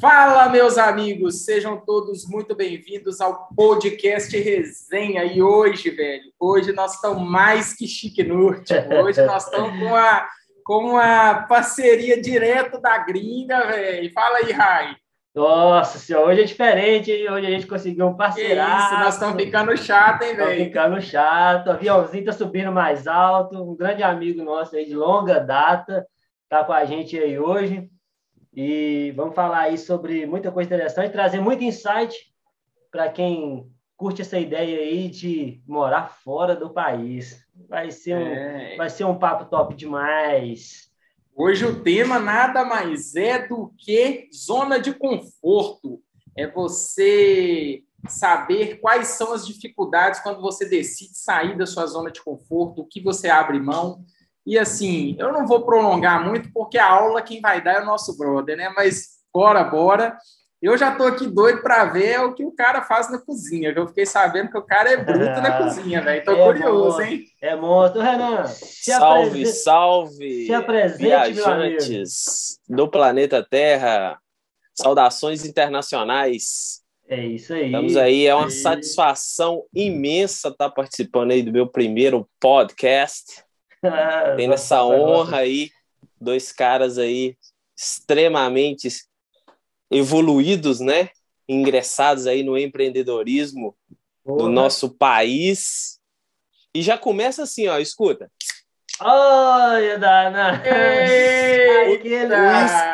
Fala, meus amigos, sejam todos muito bem-vindos ao podcast Resenha. E hoje, velho, hoje nós estamos mais que chique último. Hoje nós estamos com uma, com uma parceria direto da gringa, velho. Fala aí, Rai. Nossa senhora, hoje é diferente, hein? Hoje a gente conseguiu um parceiraço. Isso, nós estamos ficando chato, hein, velho? Estamos ficando chato. O aviãozinho tá subindo mais alto. Um grande amigo nosso aí de longa data tá com a gente aí hoje. E vamos falar aí sobre muita coisa interessante, trazer muito insight para quem curte essa ideia aí de morar fora do país. Vai ser um, é. vai ser um papo top demais. Hoje o tema nada mais é do que zona de conforto. É você saber quais são as dificuldades quando você decide sair da sua zona de conforto, o que você abre mão. E assim, eu não vou prolongar muito, porque a aula quem vai dar é o nosso brother, né? Mas bora, bora. Eu já estou aqui doido para ver o que o cara faz na cozinha. Eu fiquei sabendo que o cara é bruto na cozinha, velho. Tô é curioso, monstro, hein? É monstro. Renan, salve, salve! Se apresente, viajantes do planeta Terra. Saudações internacionais. É isso aí. Estamos aí, é uma é satisfação imensa estar participando aí do meu primeiro podcast. Tendo essa honra aí, dois caras aí extremamente evoluídos, né? Ingressados aí no empreendedorismo Porra. do nosso país. E já começa assim, ó, escuta. Olha, Dana! Aquele... O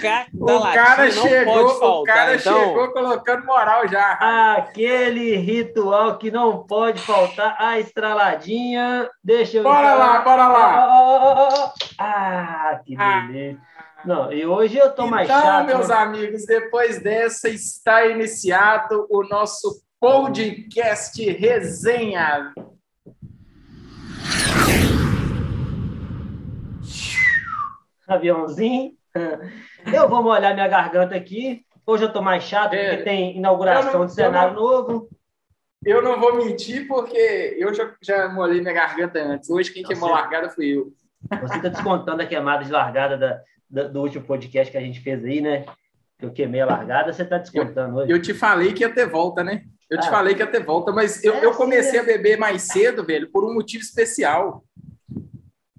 da o cara chegou, faltar, O cara então... chegou colocando moral já. Aquele ritual que não pode faltar, a estraladinha. Deixa eu... Bora lá, bora lá! Ah, que ah. beleza! Ah. Não, e hoje eu tô então, mais chato. Então, meus amigos, depois dessa está iniciado o nosso podcast Resenha. aviãozinho. Eu vou molhar minha garganta aqui. Hoje eu tô mais chato é, porque tem inauguração não, de cenário não, novo. Eu não vou mentir porque eu já, já molhei minha garganta antes. Hoje quem queimou a largada fui eu. Você está descontando a queimada de largada da, da, do último podcast que a gente fez aí, né? Eu queimei a largada, você está descontando eu, hoje. Eu te falei que ia ter volta, né? Eu ah, te falei que ia ter volta, mas eu, é eu comecei assim, a beber mais cedo, velho, por um motivo especial.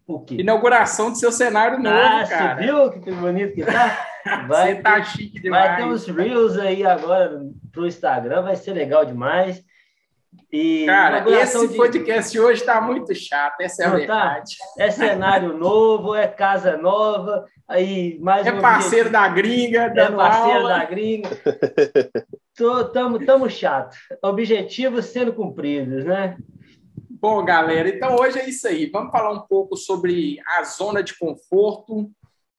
O quê? Inauguração do seu cenário novo, ah, cara. Você viu que bonito que tá? Vai você tá chique demais. Vai ter uns Reels aí agora pro Instagram, vai ser legal demais. E cara, esse de... podcast hoje tá muito chato, essa é a Não, tá? verdade. Tá? É cenário novo, é casa nova, aí mais É um parceiro objetivo. da gringa, É parceiro aula. da gringa. Tô, tamo, tamo chato. Objetivos sendo cumpridos, né? Bom, galera, então hoje é isso aí. Vamos falar um pouco sobre a zona de conforto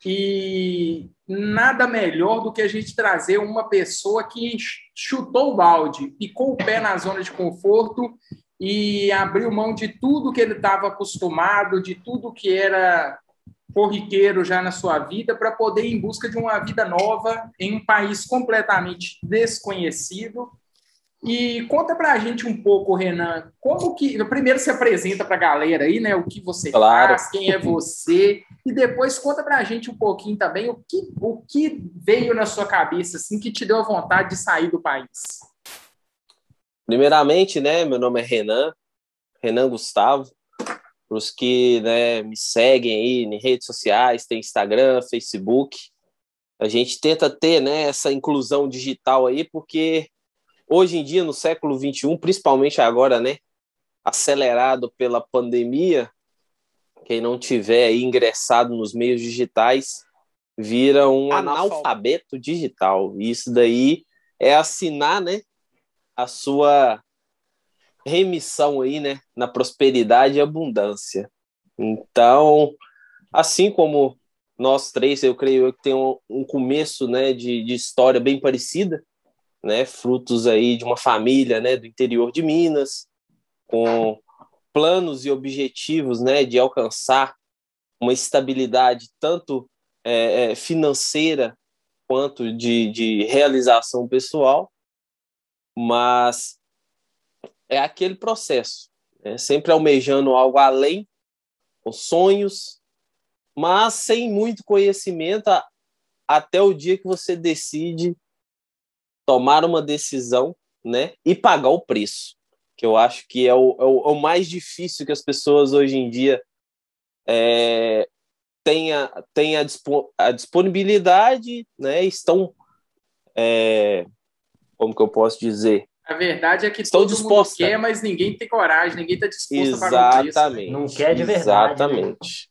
e nada melhor do que a gente trazer uma pessoa que chutou o balde, picou o pé na zona de conforto e abriu mão de tudo que ele estava acostumado, de tudo que era corriqueiro já na sua vida, para poder ir em busca de uma vida nova em um país completamente desconhecido e conta para a gente um pouco, Renan, como que. Primeiro se apresenta para a galera aí, né? O que você claro. faz, quem é você, e depois conta para a gente um pouquinho também o que, o que veio na sua cabeça, assim, que te deu a vontade de sair do país. Primeiramente, né? Meu nome é Renan, Renan Gustavo. Para os que né, me seguem aí em redes sociais, tem Instagram, Facebook. A gente tenta ter né, essa inclusão digital aí, porque hoje em dia, no século XXI, principalmente agora, né, acelerado pela pandemia, quem não tiver ingressado nos meios digitais vira um analfabeto digital. Isso daí é assinar, né, a sua remissão aí, né, na prosperidade e abundância. Então, assim como nós três, eu creio que tem um, um começo, né, de, de história bem parecida, né, frutos aí de uma família, né, do interior de Minas, com planos e objetivos, né, de alcançar uma estabilidade tanto é, é, financeira quanto de, de realização pessoal, mas é aquele processo, né, sempre almejando algo além, com sonhos, mas sem muito conhecimento até o dia que você decide tomar uma decisão, né, e pagar o preço, que eu acho que é o, é o, é o mais difícil que as pessoas hoje em dia é, têm, a, têm a, disponibilidade, né, estão, é, como que eu posso dizer, a verdade é que Estou todo disposta. mundo quer, mas ninguém tem coragem, ninguém está disposto Exatamente. a pagar Exatamente. Não quer de verdade. Né? Exatamente.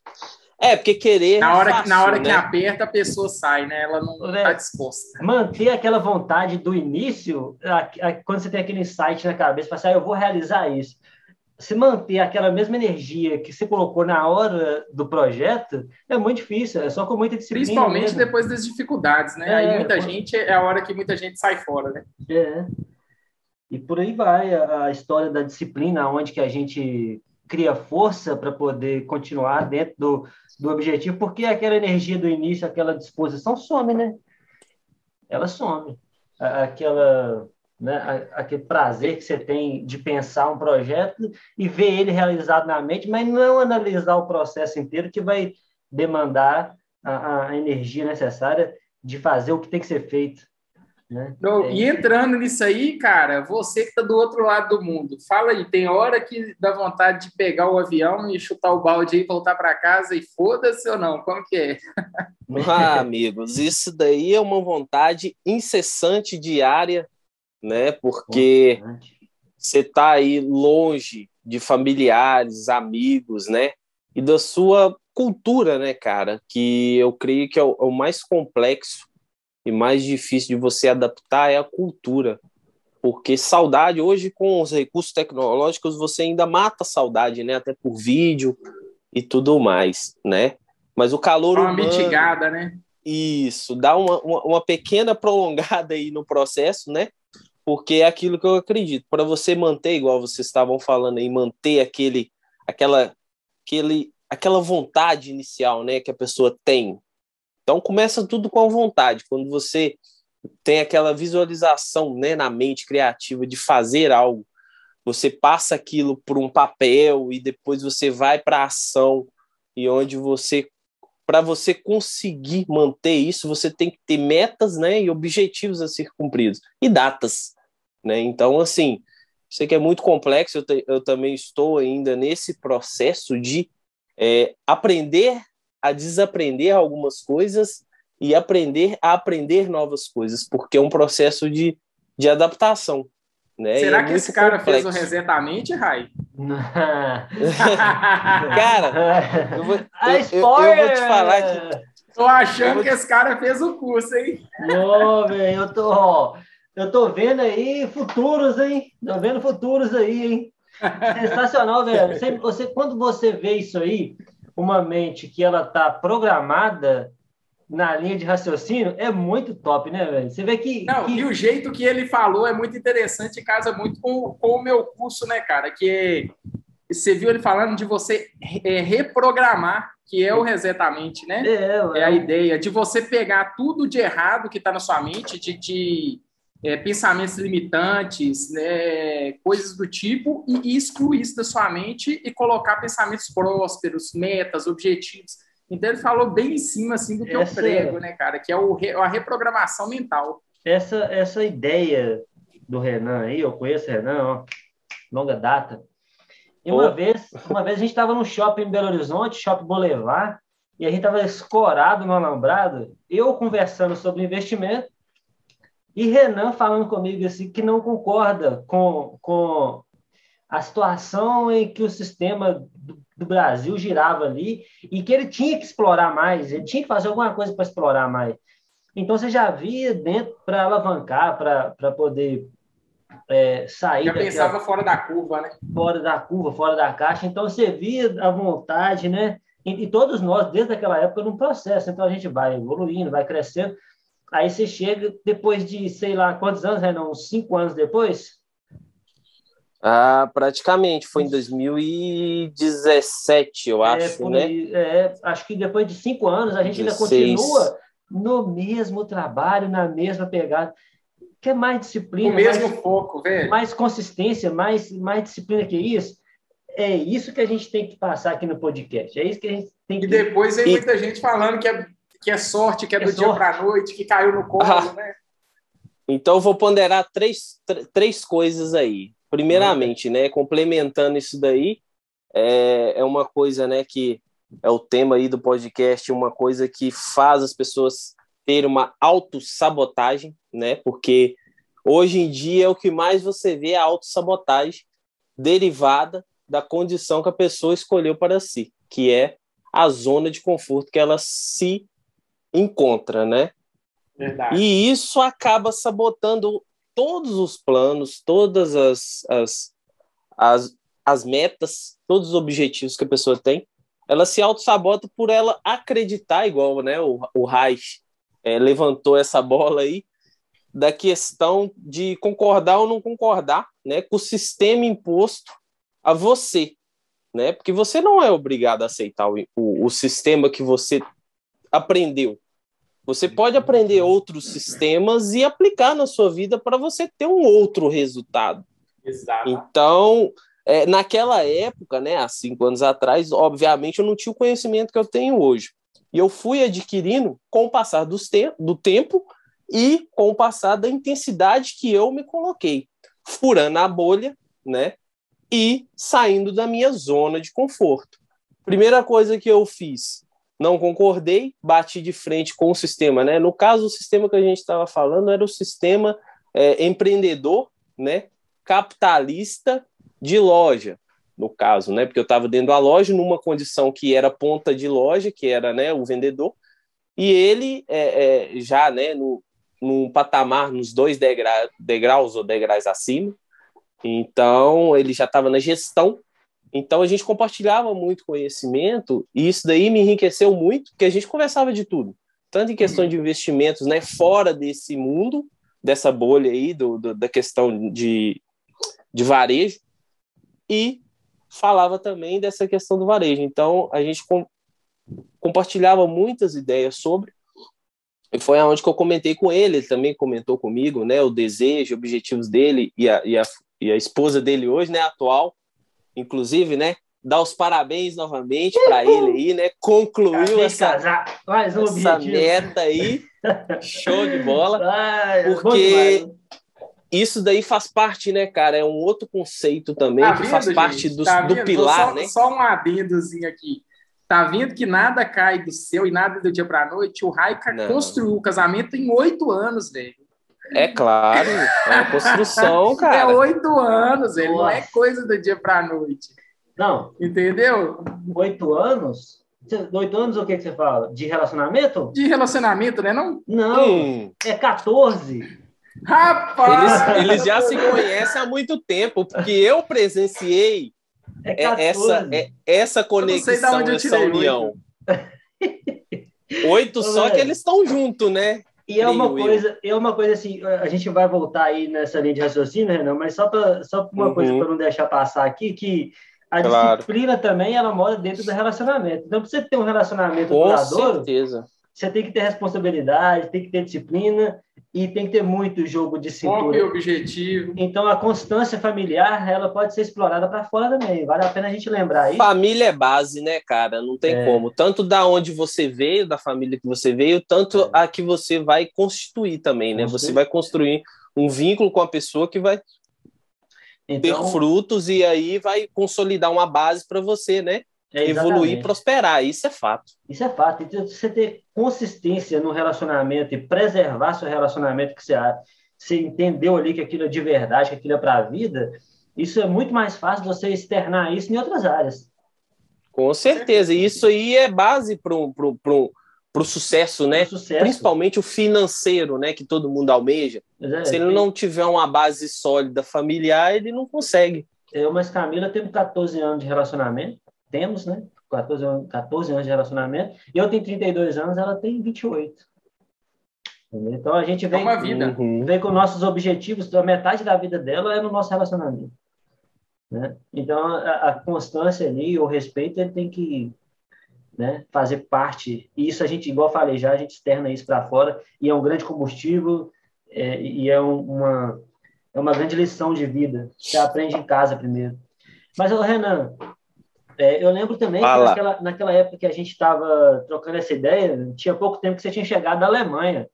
É, porque querer. Na hora, é fácil, na hora né? que aperta, a pessoa sai, né? Ela não está disposta. Manter aquela vontade do início, a, a, quando você tem aquele insight na cabeça, para assim, ah, eu vou realizar isso. Se manter aquela mesma energia que você colocou na hora do projeto é muito difícil, é só com muita disciplina. Principalmente mesmo. depois das dificuldades, né? É, Aí muita quando... gente é a hora que muita gente sai fora, né? É. E por aí vai a, a história da disciplina, onde que a gente cria força para poder continuar dentro do, do objetivo, porque aquela energia do início, aquela disposição some, né? Ela some. Aquela, né, aquele prazer que você tem de pensar um projeto e ver ele realizado na mente, mas não analisar o processo inteiro que vai demandar a, a energia necessária de fazer o que tem que ser feito. Né? é. E entrando nisso aí, cara, você que está do outro lado do mundo, fala aí, tem hora que dá vontade de pegar o avião e chutar o balde e voltar para casa e foda-se ou não? Como que é? Ah, amigos, isso daí é uma vontade incessante diária, né? Porque você está aí longe de familiares, amigos, né? E da sua cultura, né, cara? Que eu creio que é o, é o mais complexo e mais difícil de você adaptar é a cultura. Porque saudade, hoje, com os recursos tecnológicos, você ainda mata a saudade, né? Até por vídeo e tudo mais, né? Mas o calor. Dá uma humano, mitigada, né? Isso, dá uma, uma, uma pequena prolongada aí no processo, né? Porque é aquilo que eu acredito. Para você manter, igual vocês estavam falando aí, manter aquele, aquela, aquele, aquela vontade inicial, né? Que a pessoa tem então começa tudo com a vontade. Quando você tem aquela visualização né, na mente criativa de fazer algo, você passa aquilo por um papel e depois você vai para a ação e onde você para você conseguir manter isso, você tem que ter metas, né, e objetivos a ser cumpridos e datas, né? Então, assim, sei que é muito complexo. Eu, te, eu também estou ainda nesse processo de é, aprender a desaprender algumas coisas e aprender a aprender novas coisas, porque é um processo de, de adaptação. Né? Será é que esse cara complexo. fez o resetamente, Rai? cara, eu vou, eu, eu, eu, vou te falar que. Tô achando que esse cara fez o curso, hein? Ô, velho, eu tô, eu tô vendo aí futuros, hein? Tô vendo futuros aí, hein? Sensacional, velho. Você, você, quando você vê isso aí, uma mente que ela está programada na linha de raciocínio é muito top, né, velho? Você vê que, Não, que... E o jeito que ele falou é muito interessante e casa muito com, com o meu curso, né, cara? Que é, você viu ele falando de você é, reprogramar, que é o resetamente, né? É, é a ideia de você pegar tudo de errado que está na sua mente, de, de é, pensamentos limitantes, né, coisas do tipo, e, excluir isso da sua mente e colocar pensamentos prósperos, metas, objetivos. Então ele falou bem em cima assim do que essa, eu prego, né, cara? Que é o, a reprogramação mental. Essa, essa ideia do Renan aí, eu conheço o Renan, ó, longa data. E uma oh. vez, uma vez a gente estava no shopping em Belo Horizonte, Shopping Boulevard, e a gente estava escorado no alambrado, eu conversando sobre investimento, e Renan falando comigo assim que não concorda com, com a situação em que o sistema do, do Brasil girava ali e que ele tinha que explorar mais, ele tinha que fazer alguma coisa para explorar mais. Então você já via dentro para alavancar, para poder é, sair. Já pensava fora da curva, né? Fora da curva, fora da caixa. Então você via a vontade, né? E, e todos nós, desde aquela época, num processo. Então a gente vai evoluindo, vai crescendo. Aí você chega depois de, sei lá, quantos anos, Renan? Uns cinco anos depois? Ah, praticamente, foi em 2017, eu é, acho, né? É, acho que depois de cinco anos a gente 16. ainda continua no mesmo trabalho, na mesma pegada. Quer mais disciplina? O mesmo mais, foco, velho. Mais consistência, mais, mais disciplina que isso. É isso que a gente tem que passar aqui no podcast. É isso que a gente tem que. E depois vem e... muita gente falando que é que é sorte, que é, é do sorte. dia para a noite, que caiu no colo, ah. né? Então, eu vou ponderar três, três coisas aí. Primeiramente, né, complementando isso daí, é, é uma coisa, né, que é o tema aí do podcast, uma coisa que faz as pessoas terem uma autossabotagem, né, porque hoje em dia é o que mais você vê é a autossabotagem derivada da condição que a pessoa escolheu para si, que é a zona de conforto que ela se encontra, né? Verdade. E isso acaba sabotando todos os planos, todas as, as, as, as metas, todos os objetivos que a pessoa tem. Ela se auto-sabota por ela acreditar, igual né, o, o Reich é, levantou essa bola aí, da questão de concordar ou não concordar né, com o sistema imposto a você, né? Porque você não é obrigado a aceitar o, o, o sistema que você aprendeu. Você pode aprender outros sistemas e aplicar na sua vida para você ter um outro resultado. Exato. Então, é, naquela época, né, há cinco anos atrás, obviamente eu não tinha o conhecimento que eu tenho hoje. E eu fui adquirindo com o passar te do tempo e com o passar da intensidade que eu me coloquei, furando a bolha, né, e saindo da minha zona de conforto. Primeira coisa que eu fiz, não concordei, bati de frente com o sistema, né? No caso, o sistema que a gente estava falando era o sistema é, empreendedor, né? Capitalista de loja, no caso, né? Porque eu estava dentro da loja numa condição que era ponta de loja, que era, né, o vendedor, e ele é, é, já, né, no, no patamar, nos dois degra degraus ou degraus acima, então, ele já estava na gestão. Então, a gente compartilhava muito conhecimento e isso daí me enriqueceu muito, porque a gente conversava de tudo. Tanto em questão de investimentos, né, fora desse mundo, dessa bolha aí, do, do da questão de, de varejo, e falava também dessa questão do varejo. Então, a gente com, compartilhava muitas ideias sobre, e foi aonde que eu comentei com ele, ele também comentou comigo, né, o desejo, objetivos dele e a, e a, e a esposa dele hoje, né, atual, inclusive, né, dar os parabéns novamente para ele aí, né, concluiu essa, Mais um essa meta aí, show de bola, Ai, é porque isso daí faz parte, né, cara, é um outro conceito também, tá que vendo, faz parte do, tá do pilar, só, né? Só um adendozinho aqui. Tá vendo que nada cai do céu e nada do dia para noite? O Raika construiu o casamento em oito anos, velho. É claro, é uma construção, cara. É oito anos, ele Nossa. não é coisa do dia para a noite. Não. Entendeu? Oito anos? Oito anos o que, que você fala? De relacionamento? De relacionamento, né? Não, não hum. é 14. Rapaz! Eles, eles, já se conhecem há muito tempo, porque eu presenciei é essa, é, essa conexão, essa união. Oito, só que eles estão juntos, né? E é uma coisa, é uma coisa assim, a gente vai voltar aí nessa linha de raciocínio, Renan, mas só para só uma uhum. coisa para não deixar passar aqui, que a claro. disciplina também ela mora dentro do relacionamento. Então, para você ter um relacionamento Com duradouro, certeza. você tem que ter responsabilidade, tem que ter disciplina e tem que ter muito jogo de cintura. Foco e objetivo. Então, a constância familiar, ela pode ser explorada para fora também. Vale a pena a gente lembrar aí. Família é base, né, cara? Não tem é. como. Tanto da onde você veio, da família que você veio, tanto é. a que você vai constituir também, né? Você vai construir um vínculo com a pessoa que vai então, ter frutos e aí vai consolidar uma base para você, né? É, evoluir e prosperar, isso é fato. Isso é fato. Então, você ter consistência no relacionamento e preservar seu relacionamento que você, você entendeu ali que aquilo é de verdade, que aquilo é para a vida, isso é muito mais fácil você externar isso em outras áreas. Com certeza. E isso aí é base para o pro, pro, pro sucesso, né? Sucesso. Principalmente o financeiro, né? Que todo mundo almeja. É, Se ele não tiver uma base sólida familiar, ele não consegue. Eu, mas Camila, teve 14 anos de relacionamento temos, né? 14 anos, 14 anos de relacionamento. Eu tenho 32 anos, ela tem 28. Então a gente vem, é uma vida. Uhum. vem com nossos objetivos, a metade da vida dela é no nosso relacionamento. Né? Então a, a constância ali, o respeito, ele tem que né, fazer parte. E isso a gente, igual eu falei já, a gente externa isso para fora e é um grande combustível é, e é um, uma, é uma grande lição de vida. Você aprende em casa primeiro. Mas, Renan, é, eu lembro também que naquela, naquela época que a gente estava trocando essa ideia, tinha pouco tempo que você tinha chegado da Alemanha,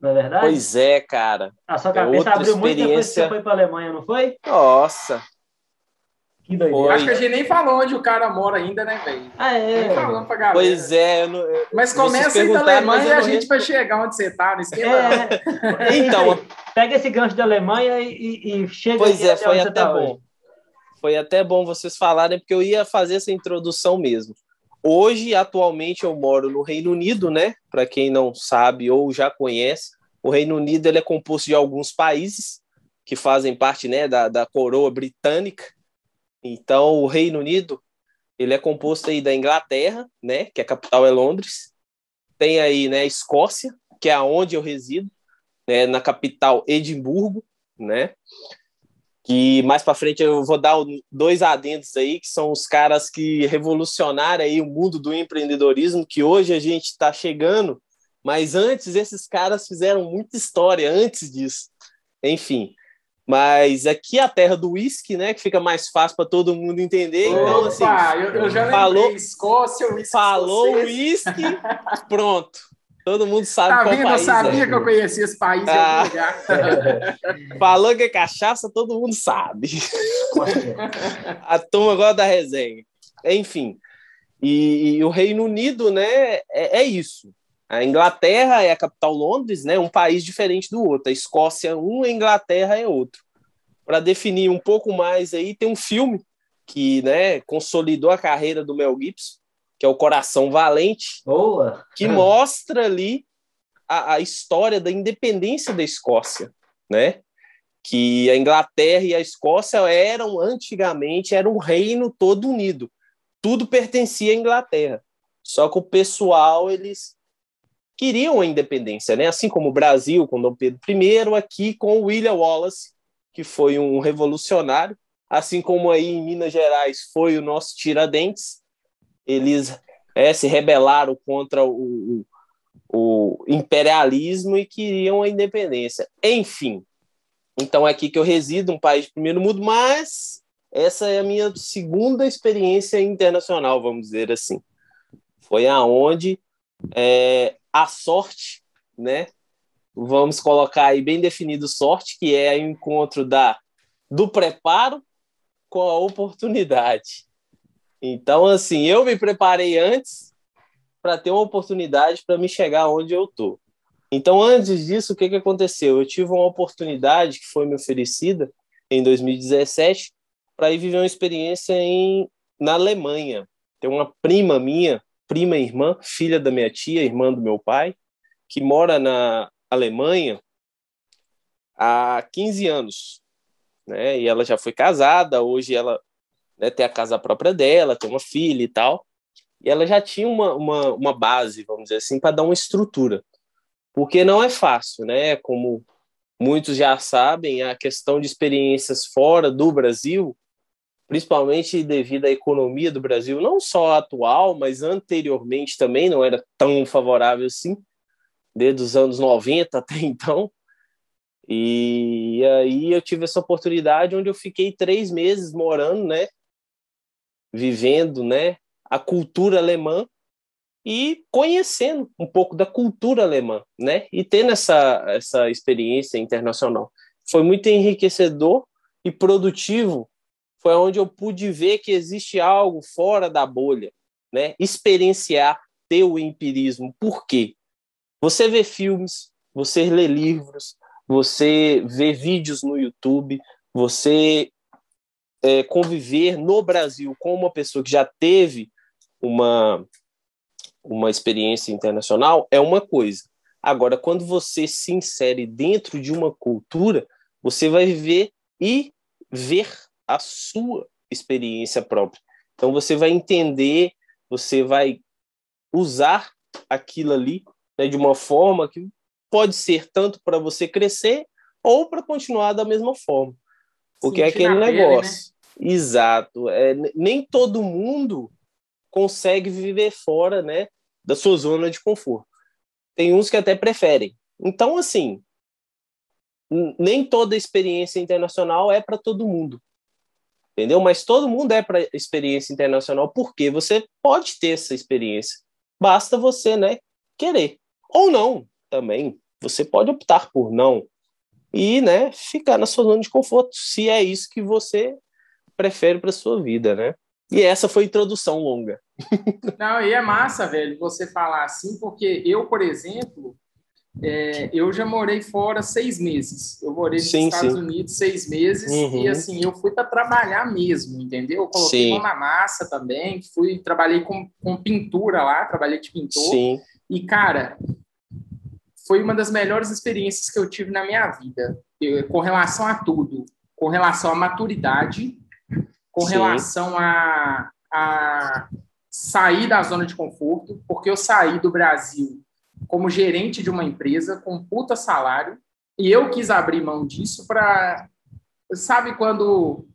não é verdade? Pois é, cara. A sua é cabeça é abriu muito depois que você foi para a Alemanha, não foi? Nossa, que doideira. Acho que a gente nem falou onde o cara mora ainda, né, velho? Ah, é. Nem falando pra galera. Pois é. Não, mas começa aí da Alemanha e a gente vai chegar onde você tá, no esquema. É. então, pega esse gancho da Alemanha e, e chega Pois é, foi até tá bom. Hoje. Foi até bom vocês falarem, porque eu ia fazer essa introdução mesmo. Hoje, atualmente, eu moro no Reino Unido, né? Para quem não sabe ou já conhece, o Reino Unido ele é composto de alguns países que fazem parte né, da, da coroa britânica. Então, o Reino Unido, ele é composto aí da Inglaterra, né, que a capital é Londres. Tem aí, né, Escócia, que é aonde eu resido, né, na capital Edimburgo, né? Que mais para frente eu vou dar dois adendos aí, que são os caras que revolucionaram aí o mundo do empreendedorismo, que hoje a gente está chegando, mas antes esses caras fizeram muita história antes disso. Enfim, mas aqui é a terra do uísque, né? Que fica mais fácil para todo mundo entender. Opa, então, assim, eu, eu já falou, Escócia, uísque Falou uísque, pronto. Todo mundo sabe tá qual vendo? país Eu sabia é. que eu conhecia esse país ah. Falou que é cachaça, todo mundo sabe. a turma gosta da resenha. Enfim, e, e o Reino Unido, né, é, é isso. A Inglaterra é a capital Londres, né? Um país diferente do outro. A Escócia é um, a Inglaterra é outro. Para definir um pouco mais aí, tem um filme que, né, consolidou a carreira do Mel Gibson, que é o Coração Valente, Boa. que mostra ali a, a história da independência da Escócia, né? Que a Inglaterra e a Escócia eram antigamente era um reino todo unido. Tudo pertencia à Inglaterra. Só que o pessoal eles queriam a independência, né? Assim como o Brasil com Dom Pedro I, aqui com William Wallace, que foi um revolucionário, assim como aí em Minas Gerais foi o nosso Tiradentes, eles é, se rebelaram contra o, o, imperialismo e queriam a independência. Enfim, então é aqui que eu resido, um país de primeiro mundo, mas essa é a minha segunda experiência internacional, vamos dizer assim. Foi aonde é, a sorte, né? Vamos colocar aí bem definido sorte, que é o encontro da do preparo com a oportunidade. Então, assim, eu me preparei antes para ter uma oportunidade para me chegar onde eu tô. Então, antes disso, o que, que aconteceu? Eu tive uma oportunidade que foi me oferecida em 2017 para ir viver uma experiência em, na Alemanha. Tem uma prima minha prima irmã, filha da minha tia, irmã do meu pai, que mora na Alemanha há 15 anos. Né? E ela já foi casada, hoje ela né, tem a casa própria dela, tem uma filha e tal. E ela já tinha uma, uma, uma base, vamos dizer assim, para dar uma estrutura. Porque não é fácil, né? Como muitos já sabem, a questão de experiências fora do Brasil principalmente devido à economia do Brasil, não só atual, mas anteriormente também não era tão favorável assim, desde os anos 90 até então. E aí eu tive essa oportunidade onde eu fiquei três meses morando, né, vivendo, né, a cultura alemã e conhecendo um pouco da cultura alemã, né, e tendo essa essa experiência internacional. Foi muito enriquecedor e produtivo foi onde eu pude ver que existe algo fora da bolha, né? Experienciar, ter o empirismo. Por quê? Você vê filmes, você lê livros, você vê vídeos no YouTube, você é, conviver no Brasil com uma pessoa que já teve uma, uma experiência internacional é uma coisa. Agora, quando você se insere dentro de uma cultura, você vai viver e ver a sua experiência própria. Então você vai entender, você vai usar aquilo ali né, de uma forma que pode ser tanto para você crescer ou para continuar da mesma forma. Porque é aquele negócio. Pele, né? Exato. É, nem todo mundo consegue viver fora né, da sua zona de conforto. Tem uns que até preferem. Então, assim, nem toda experiência internacional é para todo mundo. entendeu? Mas todo mundo é para experiência internacional porque você pode ter essa experiência. Basta você, né, querer. Ou não, também. Você pode optar por não e, né, ficar na sua zona de conforto, se é isso que você prefere para sua vida, né? E essa foi a introdução longa. Não, e é massa, velho, você falar assim, porque eu, por exemplo, é, eu já morei fora seis meses. Eu morei nos sim, Estados sim. Unidos seis meses uhum. e assim eu fui para trabalhar mesmo, entendeu? Eu coloquei sim. uma massa também, fui trabalhei com, com pintura lá, trabalhei de pintor. Sim. E cara, foi uma das melhores experiências que eu tive na minha vida, eu, com relação a tudo, com relação à maturidade, com relação a, a sair da zona de conforto, porque eu saí do Brasil como gerente de uma empresa com um puta salário e eu quis abrir mão disso para sabe quando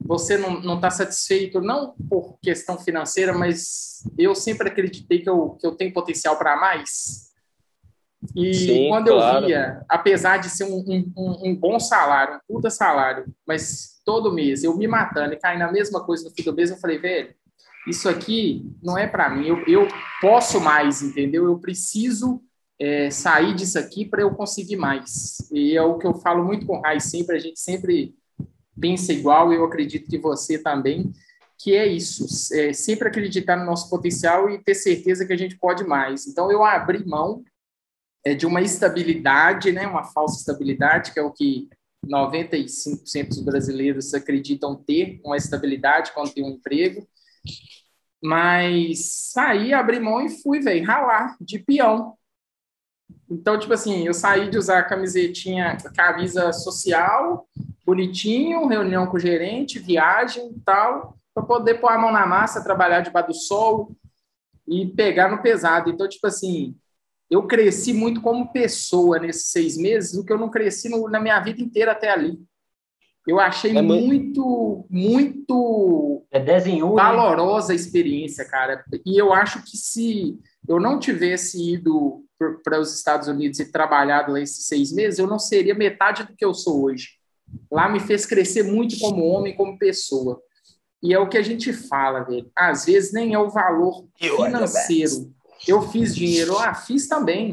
você não está satisfeito não por questão financeira mas eu sempre acreditei que eu, que eu tenho potencial para mais e Sim, quando claro. eu via apesar de ser um, um, um, bom salário um puta salário mas todo mês eu me matando e cair na mesma coisa no fim do mês eu falei velho isso aqui não é para mim, eu, eu, posso mais, entendeu? Eu preciso é, sair disso aqui para eu conseguir mais. E é o que eu falo muito com o Rai sempre, a gente sempre pensa igual, eu acredito que você também, que é isso, é sempre acreditar no nosso potencial e ter certeza que a gente pode mais. Então, eu abri mão é, de uma estabilidade, né, uma falsa estabilidade, que é o que 95% dos brasileiros acreditam ter, uma estabilidade quando tem um emprego, mas saí, abri mão e fui, velho, ralar de peão. Então, tipo assim, eu saí de usar camisetinha, camisa social, bonitinho, reunião com o gerente, viagem e tal, para poder pôr a mão na massa, trabalhar debaixo do sol e pegar no pesado. Então, tipo assim, eu cresci muito como pessoa nesses seis meses, o que eu não cresci no, na minha vida inteira até ali. Eu achei é muito, muito é desenho, valorosa a experiência, cara. E eu acho que se eu não tivesse ido para os Estados Unidos e trabalhado lá esses seis meses, eu não seria metade do que eu sou hoje. Lá me fez crescer muito como homem, como pessoa. E é o que a gente fala, velho. Às vezes nem é o valor financeiro. Eu fiz dinheiro, ah, fiz também.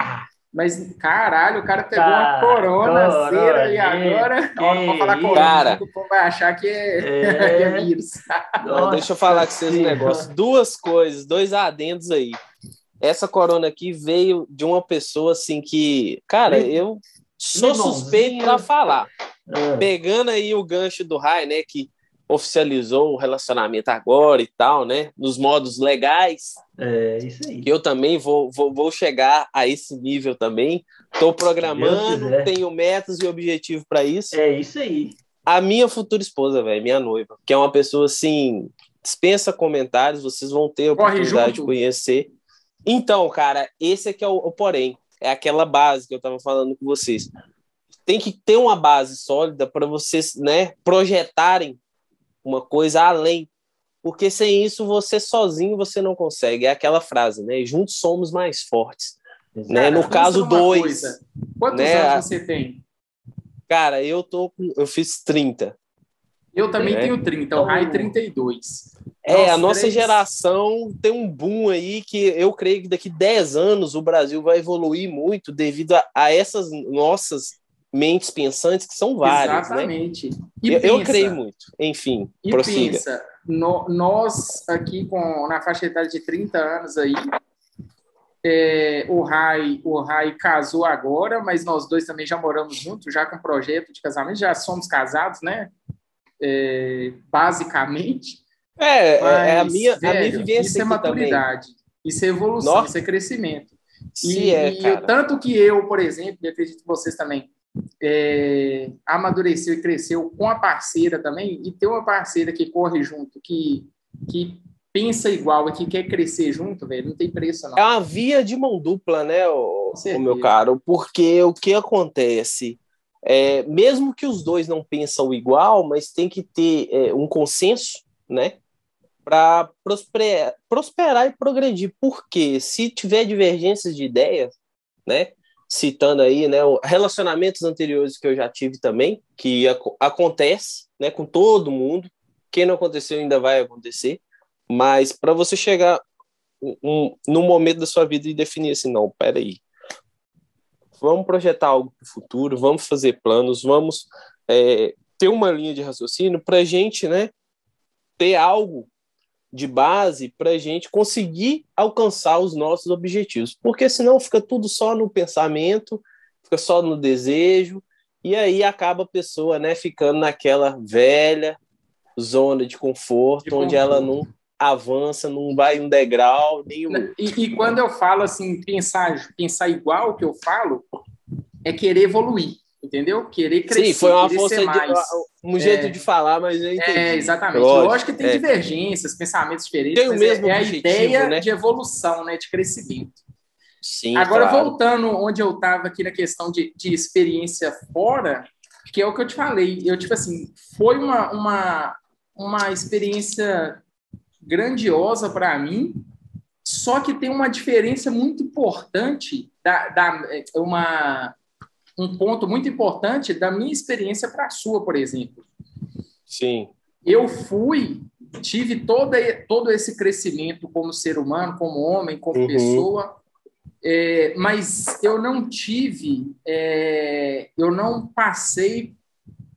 Mas, caralho, o cara pegou uma corona, corona e agora. Ó, não vou falar corona, cara, o povo vai achar que é, é... é vírus. Não, deixa eu falar com vocês um negócio. Duas coisas, dois adendos aí. Essa corona aqui veio de uma pessoa assim que, cara, eu sou suspeito para falar. É. Pegando aí o gancho do Rai, né? Que oficializou o relacionamento agora e tal, né? Nos modos legais. É, isso aí. Eu também vou, vou, vou chegar a esse nível também. Estou programando, tenho metas e objetivo para isso. É isso aí. A minha futura esposa, velho, minha noiva, que é uma pessoa assim, dispensa comentários, vocês vão ter a oportunidade de conhecer. Então, cara, esse aqui é o, o porém. É aquela base que eu estava falando com vocês. Tem que ter uma base sólida para vocês, né, projetarem uma coisa além. Porque sem isso, você sozinho você não consegue. É aquela frase, né? Juntos somos mais fortes. né? No caso dois. Quantos né? anos você tem? Cara, eu tô eu fiz 30. Eu também né? tenho 30, o Rai 32. É, a nossa três... geração tem um boom aí que eu creio que daqui 10 anos o Brasil vai evoluir muito devido a, a essas nossas mentes pensantes, que são várias. Né? Exatamente. Né? Eu, pensa, eu, creio muito. Enfim, e prossiga. Pensa, no, nós aqui com, na faixa etária de 30 anos aí, é, o Rai o Rai casou agora, mas nós dois também já moramos juntos, já com projeto de casamento, já somos casados, né? É, basicamente. É, mas, é a minha, velho, a minha vivência Isso é maturidade, também. isso é evolução, Nossa. isso é crescimento. E, é, e tanto que eu, por exemplo, e acredito que vocês também, é, amadureceu e cresceu com a parceira também, e ter uma parceira que corre junto, que, que pensa igual e que quer crescer junto, velho, não tem preço, não. É uma via de mão dupla, né, o, o meu caro? Porque o que acontece? É, mesmo que os dois não pensam igual, mas tem que ter é, um consenso, né? Para prosperar, prosperar e progredir. Porque se tiver divergências de ideias, né? Citando aí, né, relacionamentos anteriores que eu já tive também, que ac acontece, né, com todo mundo, que não aconteceu ainda vai acontecer, mas para você chegar um, num momento da sua vida e definir assim, não, peraí, vamos projetar algo para o futuro, vamos fazer planos, vamos é, ter uma linha de raciocínio para a gente, né, ter algo de base para a gente conseguir alcançar os nossos objetivos, porque senão fica tudo só no pensamento, fica só no desejo, e aí acaba a pessoa, né, ficando naquela velha zona de conforto, de onde ela não avança, não vai um degrau, nenhum. E, e, quando eu falo assim, pensar, pensar igual que eu falo, é querer evoluir, entendeu? Querer crescer. Sim, foi uma força de, mais. um jeito é, de falar, mas eu entendi. É, exatamente. Lógico, Lógico que tem é. divergências, pensamentos diferentes, tem o mesmo é, é a ideia né? de evolução, né, de crescimento. Sim, Agora, claro. voltando onde eu estava aqui na questão de, de experiência fora, que é o que eu te falei, eu, tipo assim, foi uma, uma, uma experiência grandiosa para mim, só que tem uma diferença muito importante, da, da, uma, um ponto muito importante da minha experiência para a sua, por exemplo. Sim. Eu fui, tive toda, todo esse crescimento como ser humano, como homem, como uhum. pessoa, é, mas eu não tive, é, eu não passei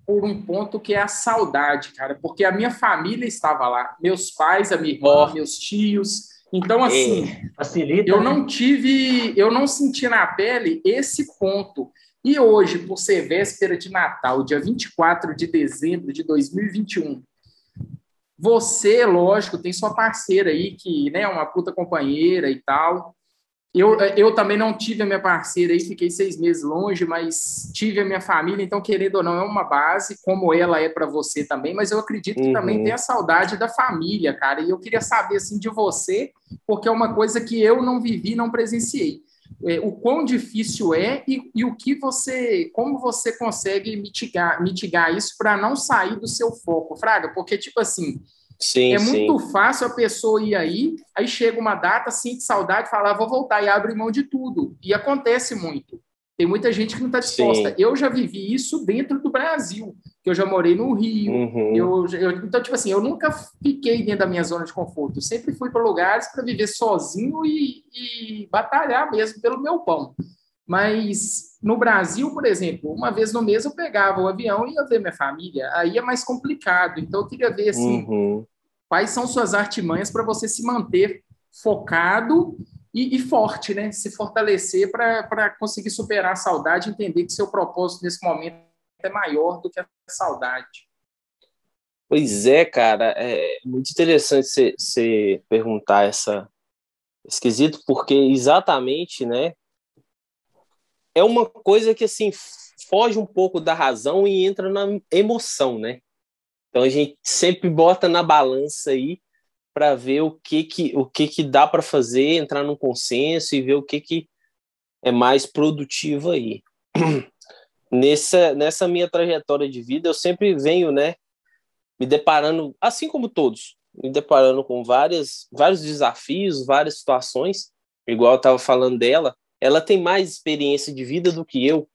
por um ponto que é a saudade, cara, porque a minha família estava lá, meus pais, a minha irmã, oh. meus tios. Então, assim, é, facilita. Eu né? não tive, eu não senti na pele esse ponto. E hoje, por ser véspera de Natal, dia 24 de dezembro de 2021, você, lógico, tem sua parceira aí, que né, é uma puta companheira e tal. Eu, eu também não tive a minha parceira aí, fiquei seis meses longe, mas tive a minha família, então, querendo ou não, é uma base, como ela é para você também, mas eu acredito que uhum. também tem a saudade da família, cara. E eu queria saber, assim, de você, porque é uma coisa que eu não vivi, não presenciei. É, o quão difícil é e, e, o que você, como você consegue mitigar, mitigar isso para não sair do seu foco, Fraga? Porque, tipo assim, Sim, é sim. muito fácil a pessoa ir aí, aí chega uma data, sente saudade, fala, ah, vou voltar e abre mão de tudo. E acontece muito. Tem muita gente que não está disposta. Sim. Eu já vivi isso dentro do Brasil, que eu já morei no Rio. Uhum. Eu, eu, então, tipo assim, eu nunca fiquei dentro da minha zona de conforto. Eu sempre fui para lugares para viver sozinho e, e batalhar mesmo pelo meu pão. Mas no Brasil, por exemplo, uma vez no mês eu pegava o avião e ia ver minha família. Aí é mais complicado. Então eu queria ver assim, uhum. quais são suas artimanhas para você se manter focado e, e forte, né? Se fortalecer para conseguir superar a saudade, entender que seu propósito nesse momento é maior do que a saudade. Pois é, cara, é muito interessante você perguntar essa esquisito, porque exatamente, né, é uma coisa que assim foge um pouco da razão e entra na emoção, né? Então a gente sempre bota na balança aí para ver o que que o que que dá para fazer, entrar num consenso e ver o que que é mais produtivo aí. Nessa nessa minha trajetória de vida, eu sempre venho, né, me deparando, assim como todos, me deparando com várias vários desafios, várias situações, igual eu estava falando dela, ela tem mais experiência de vida do que eu,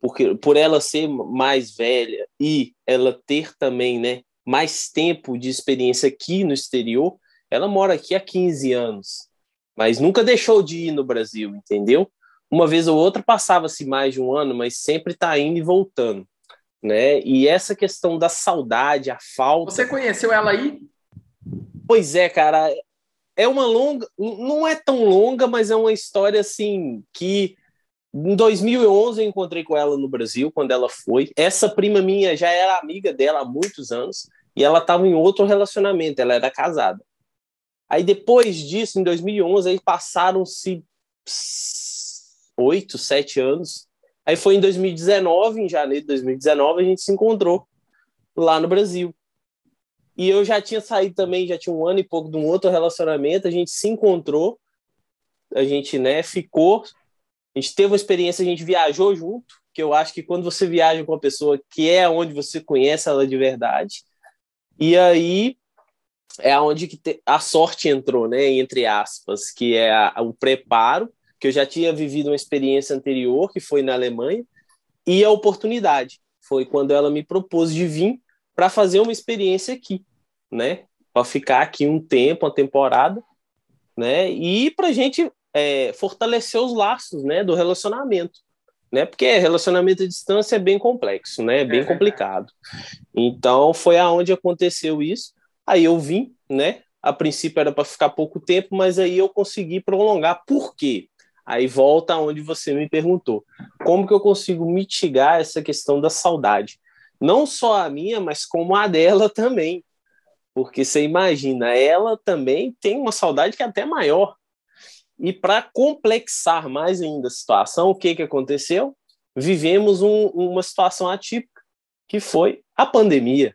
porque por ela ser mais velha e ela ter também, né, mais tempo de experiência aqui no exterior, ela mora aqui há 15 anos, mas nunca deixou de ir no Brasil, entendeu? Uma vez ou outra passava-se mais de um ano, mas sempre está indo e voltando, né? E essa questão da saudade, a falta. Você conheceu ela aí? Pois é, cara é uma longa, não é tão longa, mas é uma história assim que em 2011 eu encontrei com ela no Brasil quando ela foi. Essa prima minha já era amiga dela há muitos anos e ela estava em outro relacionamento, ela era casada. Aí depois disso, em 2011, aí passaram-se oito, sete anos. Aí foi em 2019, em janeiro de 2019, a gente se encontrou lá no Brasil. E eu já tinha saído também, já tinha um ano e pouco de um outro relacionamento, a gente se encontrou, a gente, né, ficou, a gente teve uma experiência, a gente viajou junto, que eu acho que quando você viaja com uma pessoa que é onde você conhece ela de verdade, e aí é onde que a sorte entrou, né, entre aspas, que é a, o preparo, que eu já tinha vivido uma experiência anterior, que foi na Alemanha, e a oportunidade, foi quando ela me propôs de vir para fazer uma experiência aqui. né? Para ficar aqui um tempo, uma temporada, né? E para gente é, fortalecer os laços, né? Do relacionamento, né? Porque relacionamento à distância é bem complexo, né? É bem é complicado. Então foi aonde aconteceu isso. Aí eu vim, né? A princípio era para ficar pouco tempo, mas aí eu consegui prolongar. Por quê? Aí volta aonde você me perguntou. Como que eu consigo mitigar essa questão da saudade? Não só a minha, mas como a dela também. Porque você imagina, ela também tem uma saudade que é até maior. E para complexar mais ainda a situação, o que, que aconteceu? Vivemos um, uma situação atípica, que foi a pandemia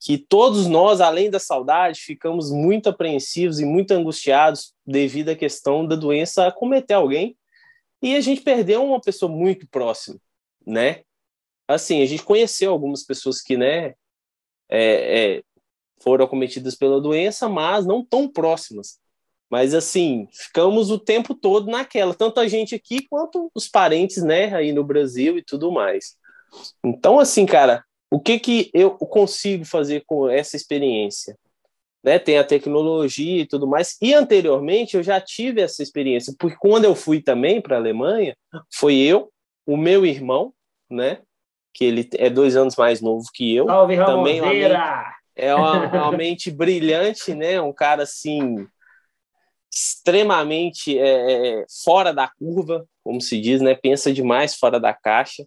que todos nós, além da saudade, ficamos muito apreensivos e muito angustiados devido à questão da doença acometer alguém e a gente perdeu uma pessoa muito próxima, né? Assim, a gente conheceu algumas pessoas que, né, é, é, foram acometidas pela doença, mas não tão próximas. Mas, assim, ficamos o tempo todo naquela, tanto a gente aqui quanto os parentes, né, aí no Brasil e tudo mais. Então, assim, cara, o que, que eu consigo fazer com essa experiência? Né, tem a tecnologia e tudo mais. E anteriormente eu já tive essa experiência, porque quando eu fui também para a Alemanha, foi eu, o meu irmão, né, que ele é dois anos mais novo que eu, Salve, também uma mente, é uma, uma mente brilhante, né, um cara assim extremamente é, é, fora da curva, como se diz, né, pensa demais fora da caixa.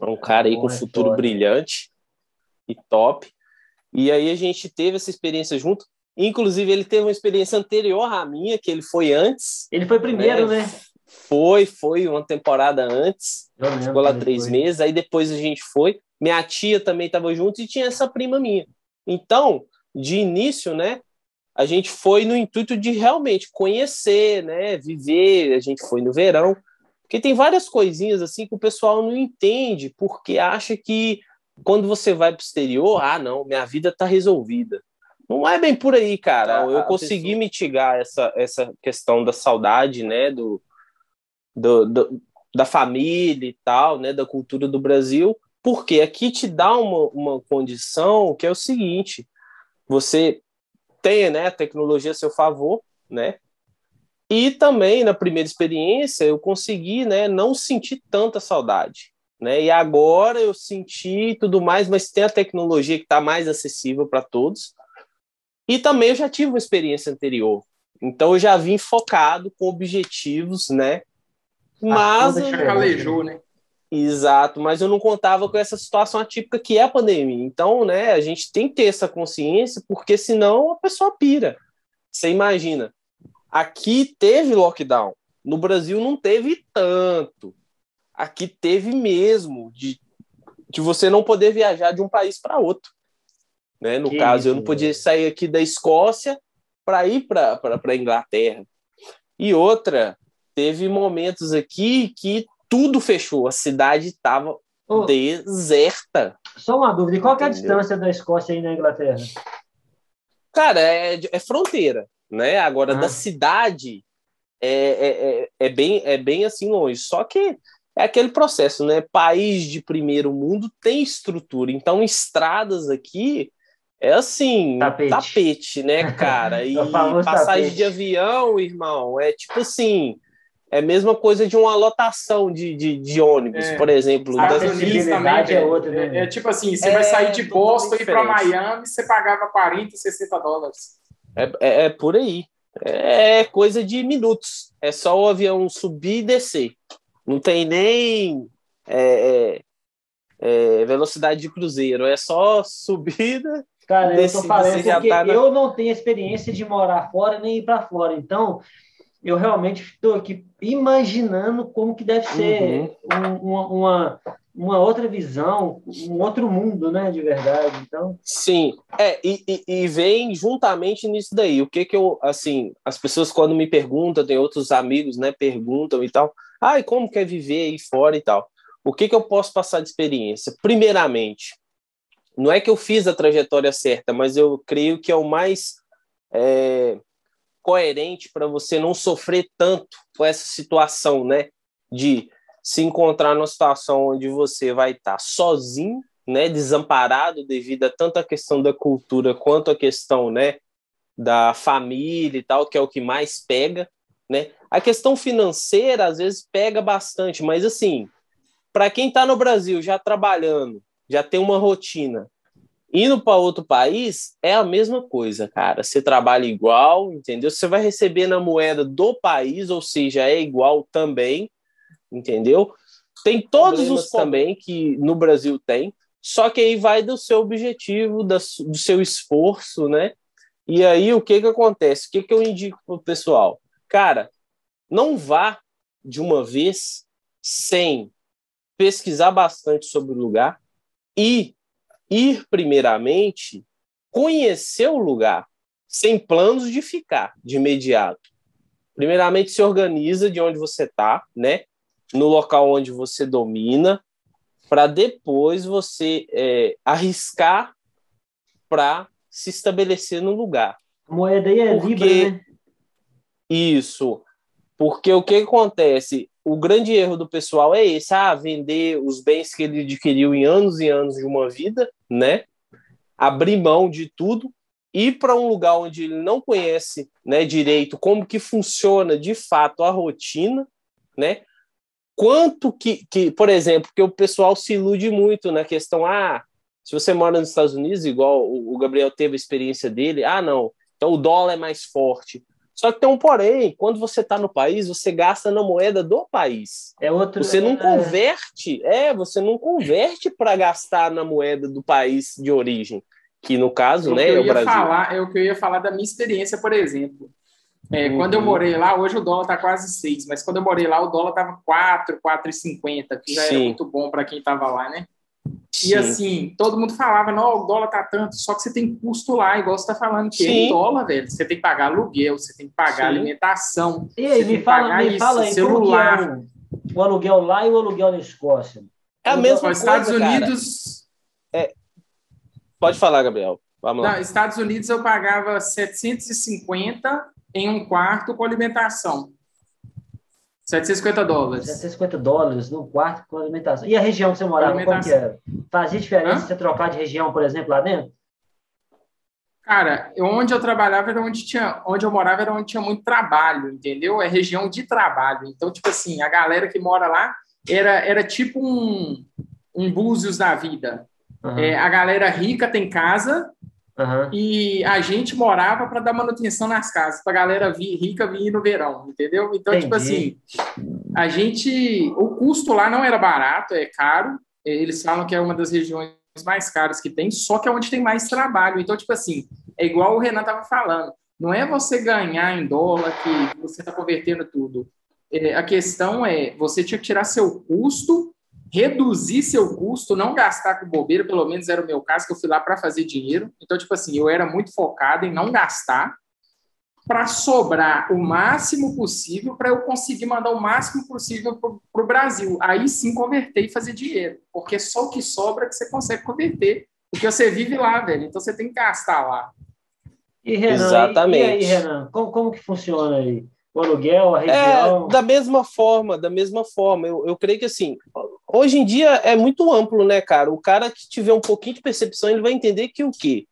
É um cara aí com um futuro brilhante e top. E aí a gente teve essa experiência junto. Inclusive, ele teve uma experiência anterior à minha, que ele foi antes. Ele foi primeiro, né? né? Foi, foi uma temporada antes. Ficou lá três foi. meses. Aí depois a gente foi. Minha tia também estava junto e tinha essa prima minha. Então, de início, né? A gente foi no intuito de realmente conhecer, né? Viver. A gente foi no verão. Porque tem várias coisinhas assim que o pessoal não entende, porque acha que quando você vai para o exterior, ah, não, minha vida está resolvida. Não é bem por aí, cara. eu consegui pessoa... mitigar essa, essa questão da saudade, né, do, do, do, da família e tal, né, da cultura do Brasil, porque aqui te dá uma, uma condição que é o seguinte: você tem né, a tecnologia a seu favor, né? E também na primeira experiência eu consegui, né, não sentir tanta saudade, né? E agora eu senti tudo mais, mas tem a tecnologia que está mais acessível para todos. E também eu já tive uma experiência anterior, então eu já vim focado com objetivos, né? Mas já calejou, né? Exato, mas eu não contava com essa situação atípica que é a pandemia. Então, né, a gente tem que ter essa consciência, porque senão a pessoa pira. Você imagina, Aqui teve lockdown. No Brasil não teve tanto. Aqui teve mesmo de, de você não poder viajar de um país para outro. Né? No que caso, isso, eu não podia sair aqui da Escócia para ir para a Inglaterra. E outra, teve momentos aqui que tudo fechou, a cidade estava oh, deserta. Só uma dúvida, qual é a distância da Escócia aí na Inglaterra? Cara, é, é fronteira né? Agora, ah. da cidade é, é, é, é, bem, é bem assim longe. Só que é aquele processo, né? País de primeiro mundo tem estrutura. Então, estradas aqui é assim, tapete, tapete né, cara? E passagem tapete. de avião, irmão, é tipo assim. É a mesma coisa de uma lotação de, de, de ônibus, é. por exemplo. A acessibilidade é outra, né? É, é, tipo assim, você vai sair de Boston e ir para Miami, você pagava 40, 60 dólares. É, é, é por aí. É coisa de minutos. É só o avião subir e descer. Não tem nem é, é, é velocidade de cruzeiro. É só subida. Cara, eu tô falando porque tá na... eu não tenho experiência de morar fora nem ir para fora. Então, eu realmente estou aqui imaginando como que deve ser uhum. uma, uma, uma outra visão, um outro mundo, né, de verdade. Então, sim, é e, e, e, vem juntamente nisso daí. O que que eu, assim, as pessoas quando me perguntam, tem outros amigos, né, perguntam e tal, ai, ah, como quer viver aí fora e tal. O que que eu posso passar de experiência? Primeiramente, não é que eu fiz a trajetória certa, mas eu creio que é o mais é, coerente para você não sofrer tanto com essa situação, né, de se encontrar numa situação onde você vai estar sozinho, né, desamparado devido a tanto a questão da cultura quanto a questão, né, da família e tal, que é o que mais pega, né? A questão financeira às vezes pega bastante, mas assim, para quem está no Brasil já trabalhando, já tem uma rotina, indo para outro país é a mesma coisa, cara. Você trabalha igual, entendeu? Você vai receber na moeda do país, ou seja, é igual também, entendeu? Tem todos Problemas os também que no Brasil tem, só que aí vai do seu objetivo, do seu esforço, né? E aí o que que acontece? O que que eu indico pro pessoal? Cara, não vá de uma vez sem pesquisar bastante sobre o lugar e ir primeiramente conhecer o lugar, sem planos de ficar de imediato. Primeiramente se organiza de onde você está, né? No local onde você domina, para depois você é, arriscar para se estabelecer no lugar. A moeda aí é Porque, Libra, né? Isso. Porque o que acontece? O grande erro do pessoal é esse: ah, vender os bens que ele adquiriu em anos e anos de uma vida, né? Abrir mão de tudo, ir para um lugar onde ele não conhece né, direito como que funciona de fato a rotina, né? Quanto que, que, por exemplo, que o pessoal se ilude muito na questão, ah, se você mora nos Estados Unidos, igual o Gabriel teve a experiência dele, ah, não, então o dólar é mais forte. Só que tem um porém, quando você está no país, você gasta na moeda do país. É outro. Você não é... converte, é, você não converte para gastar na moeda do país de origem, que no caso, o né, é o Brasil. Falar, é o que eu ia falar da minha experiência, por exemplo. É, uhum. Quando eu morei lá, hoje o dólar está quase 6, mas quando eu morei lá, o dólar estava 4, 4,50, que já Sim. era muito bom para quem estava lá, né? Sim. E assim, todo mundo falava, não, o dólar tá tanto, só que você tem custo lá, igual você tá falando, que Sim. é dólar, velho. Você tem que pagar aluguel, você tem que pagar Sim. alimentação. E aí, me fala, me isso, fala aí, celular. como que é o, aluguel lá e o aluguel na Escócia? É a mesma coisa, Estados Unidos... É... Pode falar, Gabriel. Vamos lá. Não, Estados Unidos eu pagava 750 em um quarto com alimentação. 750 dólares. 750 dólares no quarto com alimentação. E a região que você morava, como que era? Fazia diferença Hã? você trocar de região, por exemplo, lá dentro? Cara, onde eu trabalhava era onde tinha, onde eu morava era onde tinha muito trabalho, entendeu? É região de trabalho. Então, tipo assim, a galera que mora lá era, era tipo um, um Búzios da vida. Uhum. É, a galera rica tem casa Uhum. E a gente morava para dar manutenção nas casas, para a galera vir, rica vir no verão, entendeu? Então, tipo Entendi. tipo assim, a gente. O custo lá não era barato, é caro. Eles falam que é uma das regiões mais caras que tem, só que é onde tem mais trabalho. Então, tipo assim, é igual o Renan estava falando. Não é você ganhar em dólar que você está convertendo tudo. É, a questão é você tinha que tirar seu custo reduzir seu custo, não gastar com bobeira, pelo menos era o meu caso, que eu fui lá para fazer dinheiro. Então, tipo assim, eu era muito focado em não gastar para sobrar o máximo possível para eu conseguir mandar o máximo possível para o Brasil. Aí sim converter e fazer dinheiro, porque só o que sobra que você consegue converter, porque você vive lá, velho. Então você tem que gastar lá. E Renan, Exatamente. E, aí, Renan, como, como que funciona aí? O aluguel, a região? É, da mesma forma, da mesma forma. Eu, eu creio que assim, hoje em dia é muito amplo, né, cara? O cara que tiver um pouquinho de percepção, ele vai entender que o quê?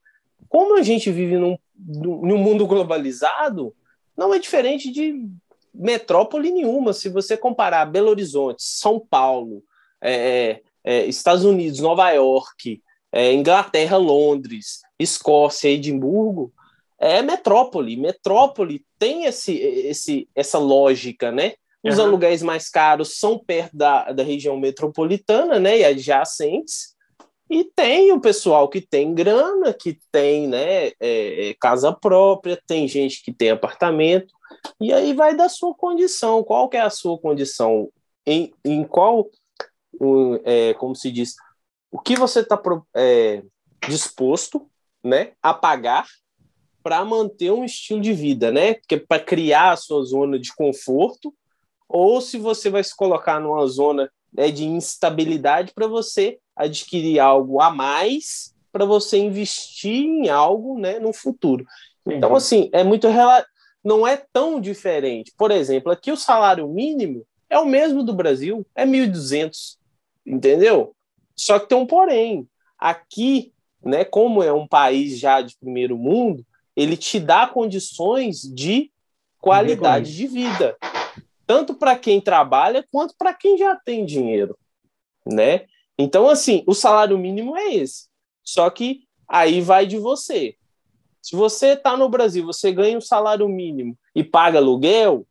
Como a gente vive num, num mundo globalizado, não é diferente de metrópole nenhuma. Se você comparar Belo Horizonte, São Paulo, é, é, Estados Unidos, Nova York, é, Inglaterra, Londres, Escócia, Edimburgo, é metrópole. Metrópole tem esse, esse, essa lógica, né? Os uhum. aluguéis mais caros são perto da, da região metropolitana, né? E adjacentes. E tem o pessoal que tem grana, que tem né, é, é, casa própria, tem gente que tem apartamento, e aí vai da sua condição. Qual que é a sua condição? Em, em qual, é, como se diz, o que você está é, disposto né, a pagar para manter um estilo de vida, né? Porque para criar a sua zona de conforto ou se você vai se colocar numa zona né, de instabilidade para você adquirir algo a mais para você investir em algo né, no futuro. Então, assim, é muito não é tão diferente. Por exemplo, aqui o salário mínimo é o mesmo do Brasil, é 1.200, entendeu? Só que tem um porém. aqui, né, como é um país já de primeiro mundo, ele te dá condições de qualidade de vida, tanto para quem trabalha quanto para quem já tem dinheiro, né? Então, assim, o salário mínimo é esse. Só que aí vai de você. Se você está no Brasil, você ganha um salário mínimo e paga aluguel,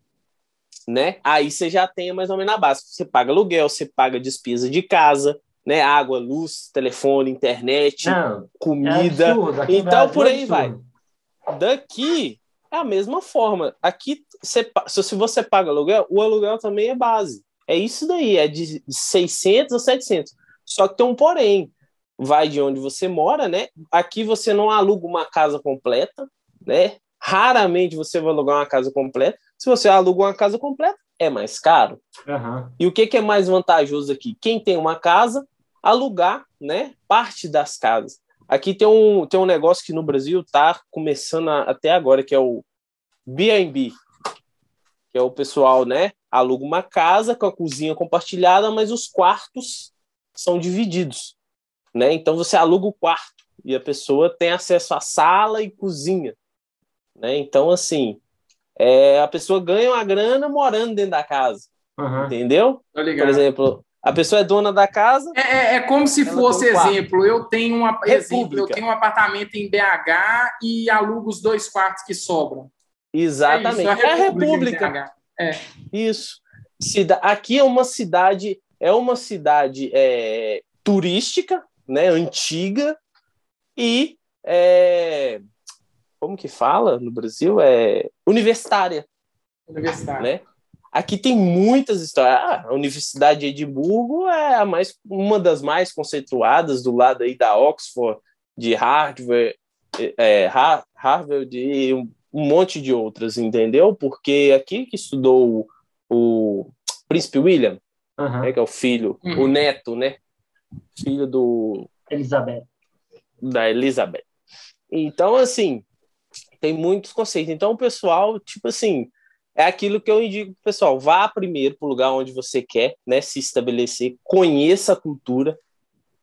né? Aí você já tem mais ou menos a base. Você paga aluguel, você paga despesa de casa, né? Água, luz, telefone, internet, Não, comida. É então por aí é vai. Daqui é a mesma forma. Aqui, você, se você paga aluguel, o aluguel também é base. É isso daí, é de 600 a 700. Só que tem um porém. Vai de onde você mora, né? Aqui você não aluga uma casa completa, né? Raramente você vai alugar uma casa completa. Se você aluga uma casa completa, é mais caro. Uhum. E o que, que é mais vantajoso aqui? Quem tem uma casa, alugar né, parte das casas. Aqui tem um, tem um negócio que no Brasil está começando a, até agora, que é o B&B, que é o pessoal, né, aluga uma casa com a cozinha compartilhada, mas os quartos são divididos, né? Então você aluga o quarto e a pessoa tem acesso à sala e cozinha, né? Então assim, é, a pessoa ganha uma grana morando dentro da casa. Uhum. Entendeu? Por exemplo, a pessoa é dona da casa. É, é, é como se fosse um exemplo. Eu tenho, um, exemplo, eu tenho um apartamento em BH e alugo os dois quartos que sobram. Exatamente. É, isso, a República. É a República. É. Isso. Cida aqui é uma cidade, é uma cidade é, turística, né, antiga e é, como que fala no Brasil? É universitária. Universitária. Né? Aqui tem muitas histórias. Ah, a Universidade de Edimburgo é a mais, uma das mais conceituadas do lado aí da Oxford, de Harvard, é, Harvard e um, monte de outras, entendeu? Porque aqui que estudou o, o Príncipe William, uhum. né, que é o filho, uhum. o neto, né? Filho do... Elizabeth. Da Elizabeth. Então, assim, tem muitos conceitos. Então, o pessoal, tipo assim, é aquilo que eu indico pro pessoal: vá primeiro para o lugar onde você quer né, se estabelecer, conheça a cultura,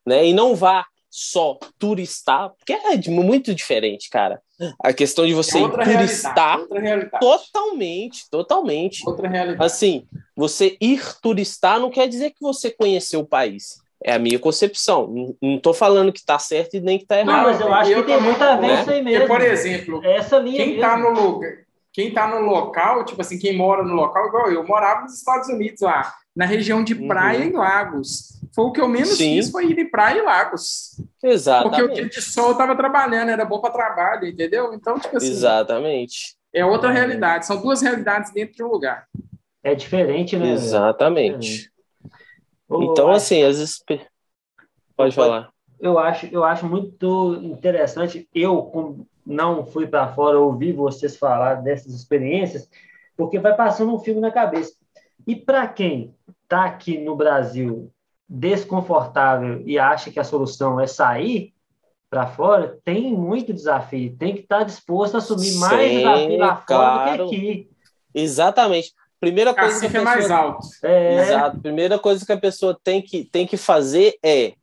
né, e não vá só turistar, porque é muito diferente, cara. A questão de você é turistar totalmente, totalmente. Outra realidade. Assim, você ir turistar não quer dizer que você conheceu o país. É a minha concepção. Não estou falando que está certo e nem que está errado. Não, mas eu acho eu que tem muita a ver né? isso aí mesmo. Porque, por exemplo, Essa linha quem está no lugar, quem está no local, tipo assim, quem mora no local, igual eu, morava nos Estados Unidos lá, na região de uhum. praia uhum. e lagos. Foi o que eu menos Sim. fiz, foi ir em praia e lagos. Exatamente. Porque o dia de sol eu estava trabalhando, era bom para trabalho, entendeu? Então, tipo assim. Exatamente. É outra realidade. São duas realidades dentro de um lugar. É diferente, né? Exatamente. Então, assim, às vezes. Pode falar. Eu acho, eu acho muito interessante. Eu não fui para fora ouvir vocês falar dessas experiências, porque vai passando um filme na cabeça. E para quem está aqui no Brasil desconfortável e acha que a solução é sair para fora, tem muito desafio. Tem que estar tá disposto a assumir Sim, mais desafio lá fora claro. do que aqui. Exatamente. Primeira coisa que a pessoa... é mais alto. É... Exato. Primeira coisa que a pessoa tem que, tem que fazer é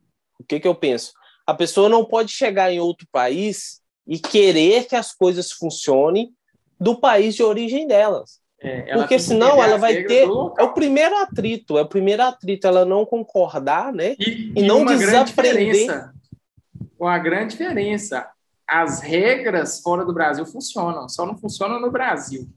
o que, que eu penso? A pessoa não pode chegar em outro país e querer que as coisas funcionem do país de origem delas. É, Porque senão ela vai ter. É o primeiro atrito, é o primeiro atrito, ela não concordar, né? E, e não desaprender. Uma grande diferença. As regras fora do Brasil funcionam, só não funcionam no Brasil.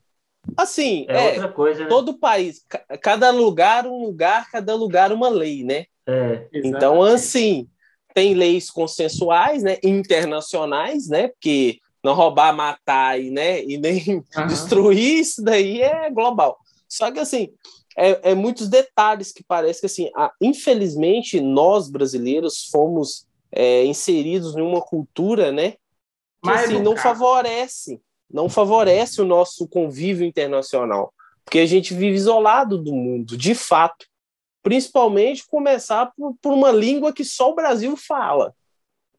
Assim, é, é outra coisa, né? todo país, cada lugar um lugar, cada lugar uma lei, né? É, então, assim, tem leis consensuais, né, internacionais, né, porque não roubar, matar e, né, e nem uhum. destruir isso daí é global. Só que, assim, é, é muitos detalhes que parece que, assim, a, infelizmente, nós brasileiros fomos é, inseridos em uma cultura, né, que, assim, não favorece não favorece o nosso convívio internacional, porque a gente vive isolado do mundo, de fato. Principalmente começar por, por uma língua que só o Brasil fala.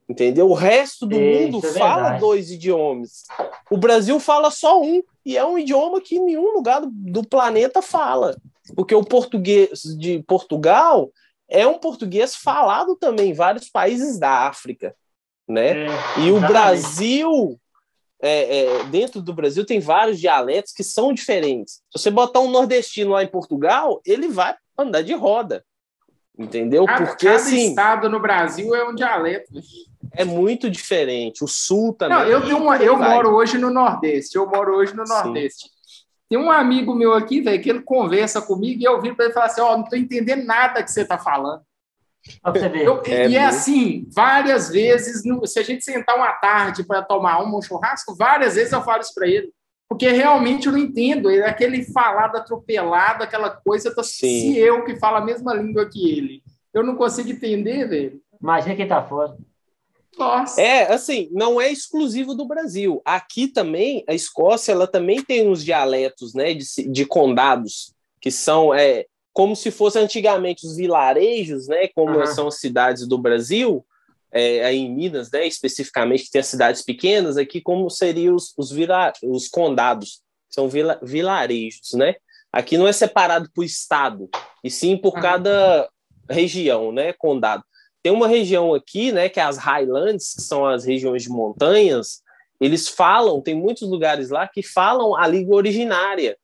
Entendeu? O resto do Isso mundo é fala dois idiomas. O Brasil fala só um, e é um idioma que nenhum lugar do, do planeta fala. Porque o português de Portugal é um português falado também em vários países da África, né? É, e o Brasil, é, é, dentro do Brasil, tem vários dialetos que são diferentes. Se você botar um nordestino lá em Portugal, ele vai andar de roda, entendeu? Cada, Porque cada assim, estado no Brasil é um dialeto. É muito diferente. O Sul também. Não, eu, tenho uma, eu moro hoje no Nordeste. Eu moro hoje no Nordeste. Sim. Tem um amigo meu aqui, velho, que ele conversa comigo e eu viro para ele falar assim: Ó, oh, não estou entendendo nada que você está falando. Eu, é e é assim, várias vezes, no, se a gente sentar uma tarde para tomar um, um churrasco, várias vezes eu falo isso para ele. Porque realmente eu não entendo. É aquele falado atropelado, aquela coisa. Tô, se eu que falo a mesma língua que ele, eu não consigo entender, velho. Imagina quem tá fora. Nossa. É, assim, não é exclusivo do Brasil. Aqui também, a Escócia, ela também tem uns dialetos, né, de, de condados, que são é, como se fossem antigamente os vilarejos, né, como uhum. são as cidades do Brasil, é, aí em Minas, né, especificamente, que tem as cidades pequenas, aqui como seriam os, os, vila, os condados, são vila, vilarejos, né? Aqui não é separado por estado, e sim por uhum. cada região, né, condado. Tem uma região aqui, né, que é as Highlands, que são as regiões de montanhas, eles falam, tem muitos lugares lá que falam a língua originária,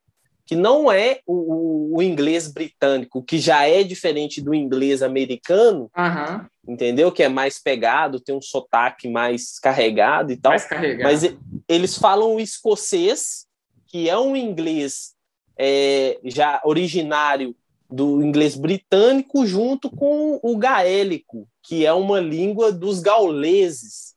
que não é o, o inglês britânico, que já é diferente do inglês americano, uhum. entendeu? Que é mais pegado, tem um sotaque mais carregado e tal. Mais carregado. Mas eles falam o escocês, que é um inglês é, já originário do inglês britânico junto com o gaélico, que é uma língua dos gauleses,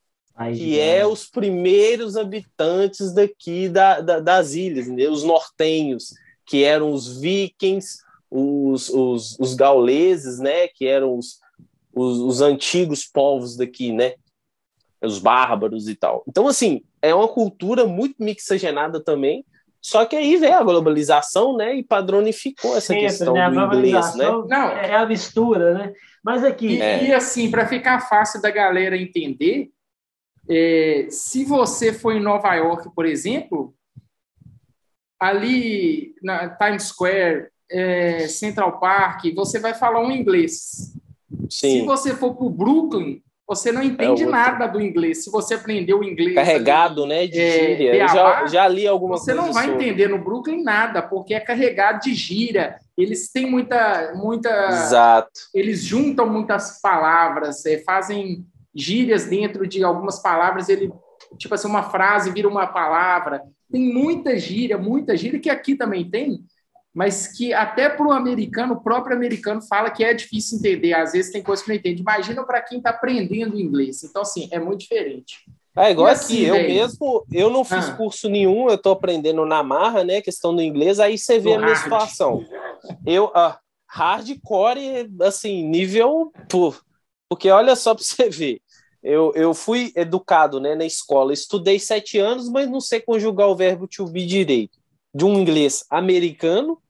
Que é os primeiros habitantes daqui da, da, das ilhas, né? os nortenhos, que eram os vikings, os, os, os gauleses, né? que eram os, os, os antigos povos daqui, né? os bárbaros e tal. Então, assim, é uma cultura muito mixagenada também, só que aí veio a globalização, né, e padronificou essa Sempre, questão né? do inglês, né? Não, é a mistura, né? Mas aqui... E, é. e assim, para ficar fácil da galera entender, é, se você for em Nova York, por exemplo, ali na Times Square, é, Central Park, você vai falar um inglês. Sim. Se você for para o Brooklyn, você não entende é nada do inglês. Se você aprendeu inglês. Carregado, ali, né? De é, gíria. Eu já, já li alguma você coisa. Você não vai sobre. entender no Brooklyn nada, porque é carregado de gíria. Eles têm muita. muita Exato. Eles juntam muitas palavras, é, fazem gírias dentro de algumas palavras. Ele, tipo assim, uma frase vira uma palavra. Tem muita gíria, muita gíria, que aqui também tem, mas que até para o americano, o próprio americano fala que é difícil entender. Às vezes tem coisa que não entende. Imagina para quem está aprendendo inglês. Então, assim, é muito diferente. É igual e aqui, assim, eu véio... mesmo, eu não fiz ah. curso nenhum, eu estou aprendendo na marra, né, questão do inglês, aí você vê do a minha hard. situação. Eu, uh, hardcore, assim, nível, pô, porque olha só para você ver, eu, eu fui educado, né, na escola, estudei sete anos, mas não sei conjugar o verbo to be direito, de um inglês americano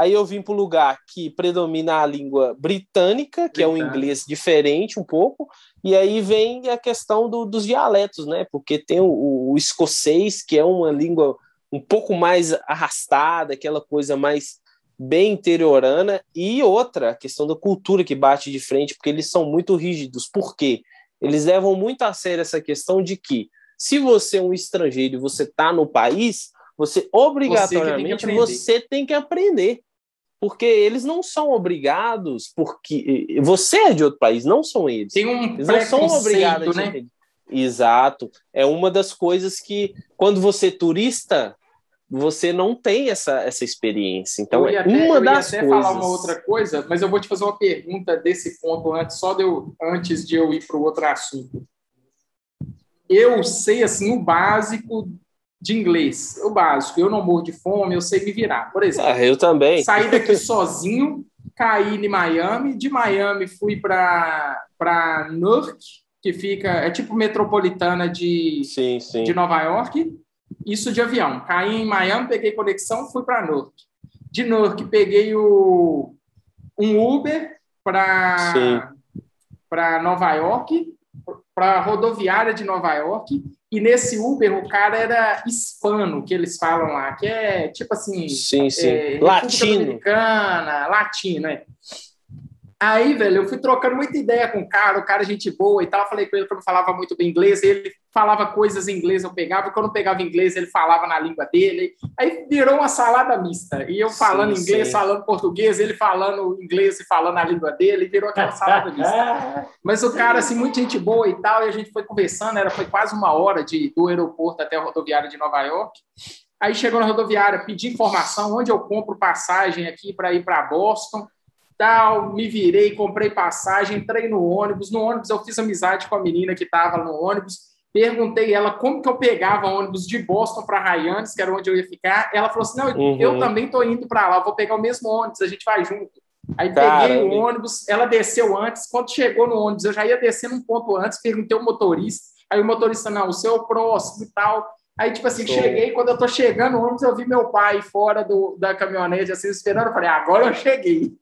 Aí eu vim para o lugar que predomina a língua britânica, que é um inglês diferente um pouco, e aí vem a questão do, dos dialetos, né? Porque tem o, o, escocês, que é uma língua um pouco mais arrastada, aquela coisa mais bem interiorana, e outra, a questão da cultura que bate de frente, porque eles são muito rígidos. Por quê? Eles levam muito a sério essa questão de que se você é um estrangeiro e você está no país, você obrigatoriamente você tem, você tem que aprender porque eles não são obrigados, porque você é de outro país, não são eles. Tem um eles não são obrigados né? Exato. É uma das coisas que, quando você é turista, você não tem essa, essa experiência. Então, é uma eu das ia até coisas. falar uma outra coisa, mas eu vou te fazer uma pergunta desse ponto antes, só de eu, antes de eu ir para o outro assunto. Eu sei assim o básico de inglês, o básico. Eu não morro de fome, eu sei me virar. Por exemplo, ah, eu também. Saí daqui sozinho, caí em Miami. De Miami fui para Newark, que fica é tipo metropolitana de, sim, sim. de Nova York. Isso de avião. Caí em Miami, peguei conexão, fui para Newark. De Newark peguei o, um Uber para para Nova York, para a rodoviária de Nova York e nesse Uber, o cara era hispano, que eles falam lá, que é tipo assim. Sim, sim. É, latino. Americana, latino, é. Aí, velho, eu fui trocando muita ideia com o cara, o cara gente boa e tal. Falei com ele que eu não falava muito bem inglês, ele falava coisas em inglês, eu pegava, quando eu pegava inglês, ele falava na língua dele. Aí virou uma salada mista. E eu falando sim, inglês, sim. falando português, ele falando inglês e falando a língua dele, virou aquela salada mista. Mas o cara, assim, muita gente boa e tal, e a gente foi conversando, era, foi quase uma hora de, do aeroporto até a rodoviária de Nova York. Aí chegou na rodoviária, pedi informação onde eu compro passagem aqui para ir para Boston tal, me virei, comprei passagem, entrei no ônibus. No ônibus eu fiz amizade com a menina que estava no ônibus. Perguntei ela como que eu pegava ônibus de Boston para Ryan's, que era onde eu ia ficar. Ela falou assim: "Não, uhum. eu também estou indo para lá, vou pegar o mesmo ônibus, a gente vai junto". Aí peguei o ônibus, ela desceu antes. Quando chegou no ônibus, eu já ia descendo um ponto antes, perguntei ao motorista. Aí o motorista, não, o seu é próximo e tal. Aí, tipo assim, Show. cheguei, quando eu tô chegando no ônibus, eu vi meu pai fora do, da caminhonete, assim, esperando. Eu falei, agora eu cheguei.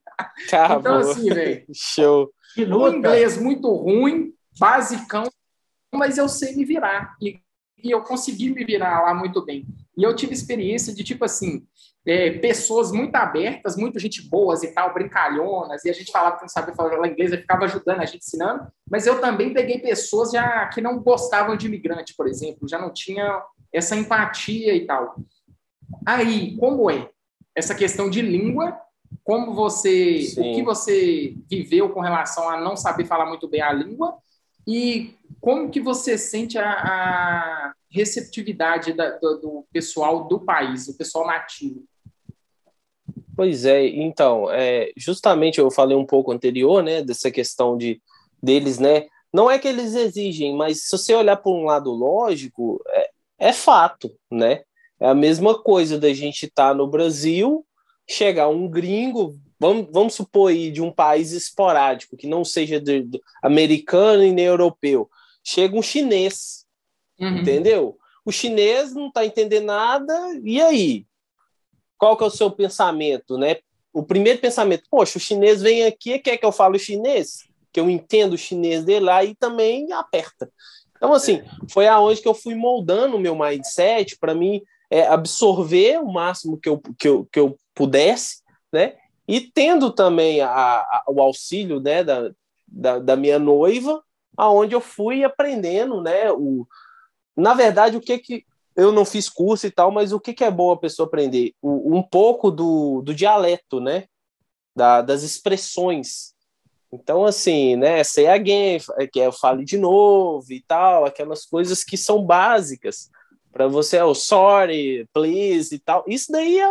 Acabou. Então, assim, velho. Show. O inglês muito ruim, basicão, mas eu sei me virar. E, e, eu consegui me virar lá muito bem. E eu tive experiência de, tipo assim, é, pessoas muito abertas, muito gente boas e tal, brincalhonas, e a gente falava que não sabia falar inglês, eu ficava ajudando, a gente ensinando, mas eu também peguei pessoas já que não gostavam de imigrante, por exemplo, já não tinha essa empatia e tal. Aí, como é? Essa questão de língua como você, Sim. o que você viveu com relação a não saber falar muito bem a língua e como que você sente a, a receptividade da, do, do, pessoal do país, o pessoal nativo? Pois é, então, é, justamente eu falei um pouco anterior, né, dessa questão de deles, né, não é que eles exigem, mas se você olhar por um lado lógico, é, é fato, né, é a mesma coisa da gente estar tá no Brasil chegar um gringo, vamos, vamos supor aí, de um país esporádico, que não seja de, de, americano e nem europeu, chega um chinês, uhum. entendeu? O chinês não está entendendo nada, e aí? Qual que é o seu pensamento, né? O primeiro pensamento, poxa, o chinês vem aqui quer que eu fale chinês, que eu entendo o chinês dele lá e também aperta. Então, assim, é. foi aonde que eu fui moldando o meu mindset para mim é, absorver o máximo que eu, que eu, que eu pudesse, né? E tendo também a, a, o auxílio né, da, da, da, minha noiva, aonde eu fui aprendendo, né? O, na verdade, o que que eu não fiz curso e tal, mas o que, que é bom a pessoa aprender? O, um pouco do, do dialeto, né? Da, das expressões. Então, assim, né? Say again, que é eu fale de novo e tal, aquelas coisas que são básicas para você, é o sorry, please e tal. Isso daí é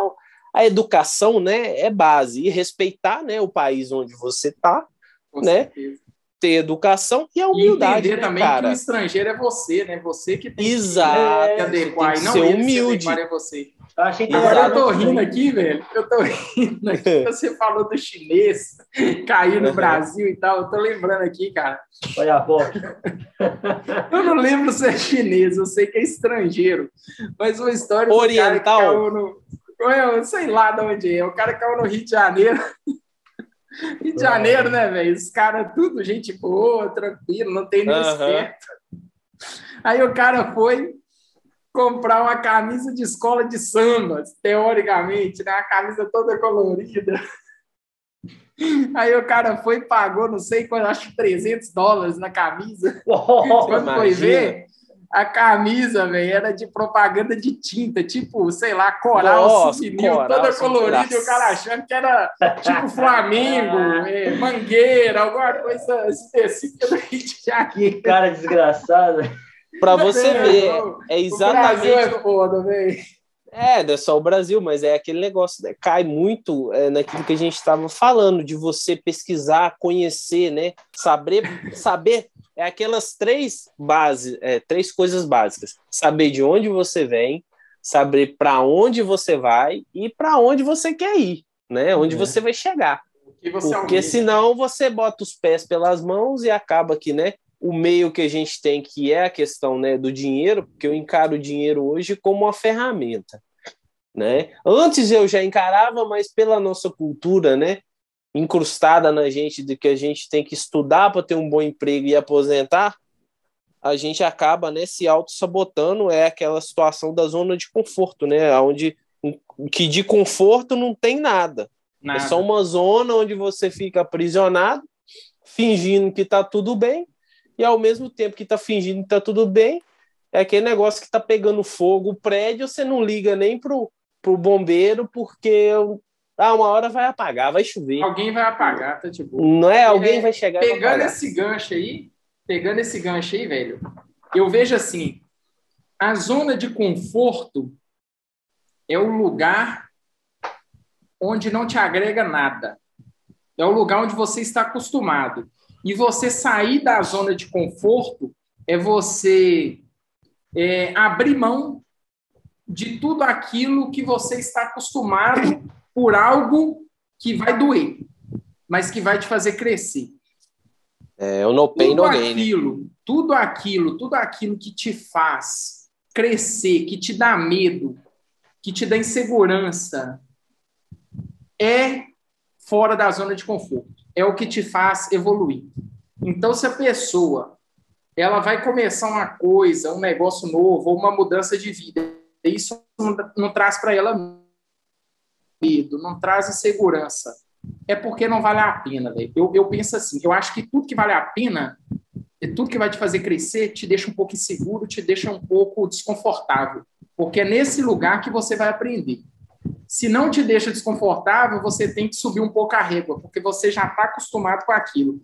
a educação, né? É base e respeitar, né? O país onde você está, né? Certeza. Ter educação e a humildade, e entender né, também cara? que o estrangeiro é você, né? Você que tem Exato, que adequar, tem que ser humilde. é você. Eu achei que Agora eu tô rindo aqui, velho. Eu tô rindo aqui. Você falou do chinês cair no Brasil e tal. Eu tô lembrando aqui, cara. Olha a pouco. eu não lembro se é chinês, eu sei que é estrangeiro. Mas uma história Oriental. do cara que caiu no. Eu sei lá de onde é. O cara caiu no Rio de Janeiro. Rio de Janeiro, né, velho? Os caras, tudo gente boa, tranquilo, não tem nenhum esperto. Aí o cara foi, comprar uma camisa de escola de samba, teoricamente, né? Uma camisa toda colorida. Aí o cara foi e pagou, não sei quanto, acho 300 dólares na camisa. Oh, Quando imagina. foi ver, a camisa, velho, era de propaganda de tinta, tipo, sei lá, coral Nossa, souvenir, toda colorida, e o cara achando que era tipo Flamengo, é, Mangueira, alguma coisa específica do Rio de Janeiro. Cara desgraçado. Para você é, ver, é exatamente. O Brasil é foda, velho. É, não é só o Brasil, mas é aquele negócio, né? cai muito é, naquilo que a gente estava falando, de você pesquisar, conhecer, né? Saber, saber é aquelas três bases, é, três coisas básicas: saber de onde você vem, saber para onde você vai e para onde você quer ir, né? Onde é. você vai chegar. Você Porque senão você bota os pés pelas mãos e acaba que, né? o meio que a gente tem, que é a questão né, do dinheiro, porque eu encaro o dinheiro hoje como uma ferramenta. Né? Antes eu já encarava, mas pela nossa cultura, né, incrustada na gente de que a gente tem que estudar para ter um bom emprego e aposentar, a gente acaba né, se auto-sabotando, é aquela situação da zona de conforto, né, onde que de conforto não tem nada. Nada. É só uma zona onde você fica aprisionado, fingindo que está tudo bem, e ao mesmo tempo que está fingindo que está tudo bem, é aquele negócio que está pegando fogo o prédio, você não liga nem pro, pro bombeiro, porque ah, uma hora vai apagar, vai chover. Alguém vai apagar, tá tipo. Não é? Alguém é, vai chegar. Pegando esse gancho aí, pegando esse gancho aí, velho, eu vejo assim: a zona de conforto é o lugar onde não te agrega nada. É o lugar onde você está acostumado. E você sair da zona de conforto é você é, abrir mão de tudo aquilo que você está acostumado por algo que vai doer, mas que vai te fazer crescer. É o no pain, tudo no gain. Aquilo, tudo aquilo, tudo aquilo que te faz crescer, que te dá medo, que te dá insegurança, é fora da zona de conforto. É o que te faz evoluir. Então, se a pessoa ela vai começar uma coisa, um negócio novo, ou uma mudança de vida, isso não, não traz para ela medo, não traz insegurança, é porque não vale a pena, velho. Eu, eu penso assim, eu acho que tudo que vale a pena, tudo que vai te fazer crescer, te deixa um pouco inseguro, te deixa um pouco desconfortável, porque é nesse lugar que você vai aprender. Se não te deixa desconfortável, você tem que subir um pouco a régua, porque você já está acostumado com aquilo.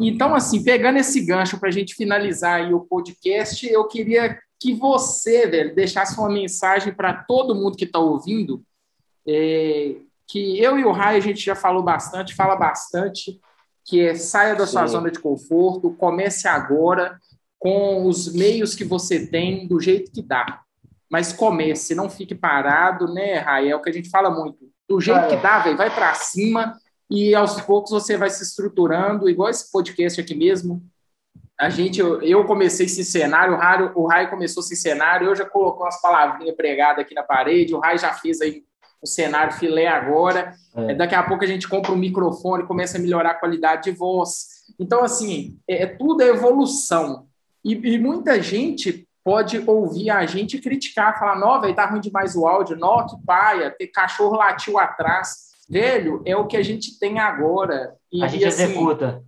Então, assim, pegando esse gancho para a gente finalizar o podcast, eu queria que você, velho, deixasse uma mensagem para todo mundo que está ouvindo, é, que eu e o Rai a gente já falou bastante, fala bastante, que é saia da sua Sim. zona de conforto, comece agora com os meios que você tem, do jeito que dá. Mas comece, não fique parado, né, Rai? É o que a gente fala muito. Do jeito ah, que dá, velho, vai para cima e aos poucos você vai se estruturando, igual esse podcast aqui mesmo. A gente, eu, eu comecei esse cenário, o Rai, o Rai começou esse cenário, eu já colocou umas palavrinhas pregadas aqui na parede, o Rai já fez aí o cenário filé agora. É. Daqui a pouco a gente compra um microfone, começa a melhorar a qualidade de voz. Então, assim, é, é tudo é evolução. E, e, muita gente pode ouvir a gente criticar, falar, não, velho, tá ruim demais o áudio, nó, que paia, ter cachorro latiu atrás. Velho, é o que a gente tem agora. E, a gente e, assim, executa.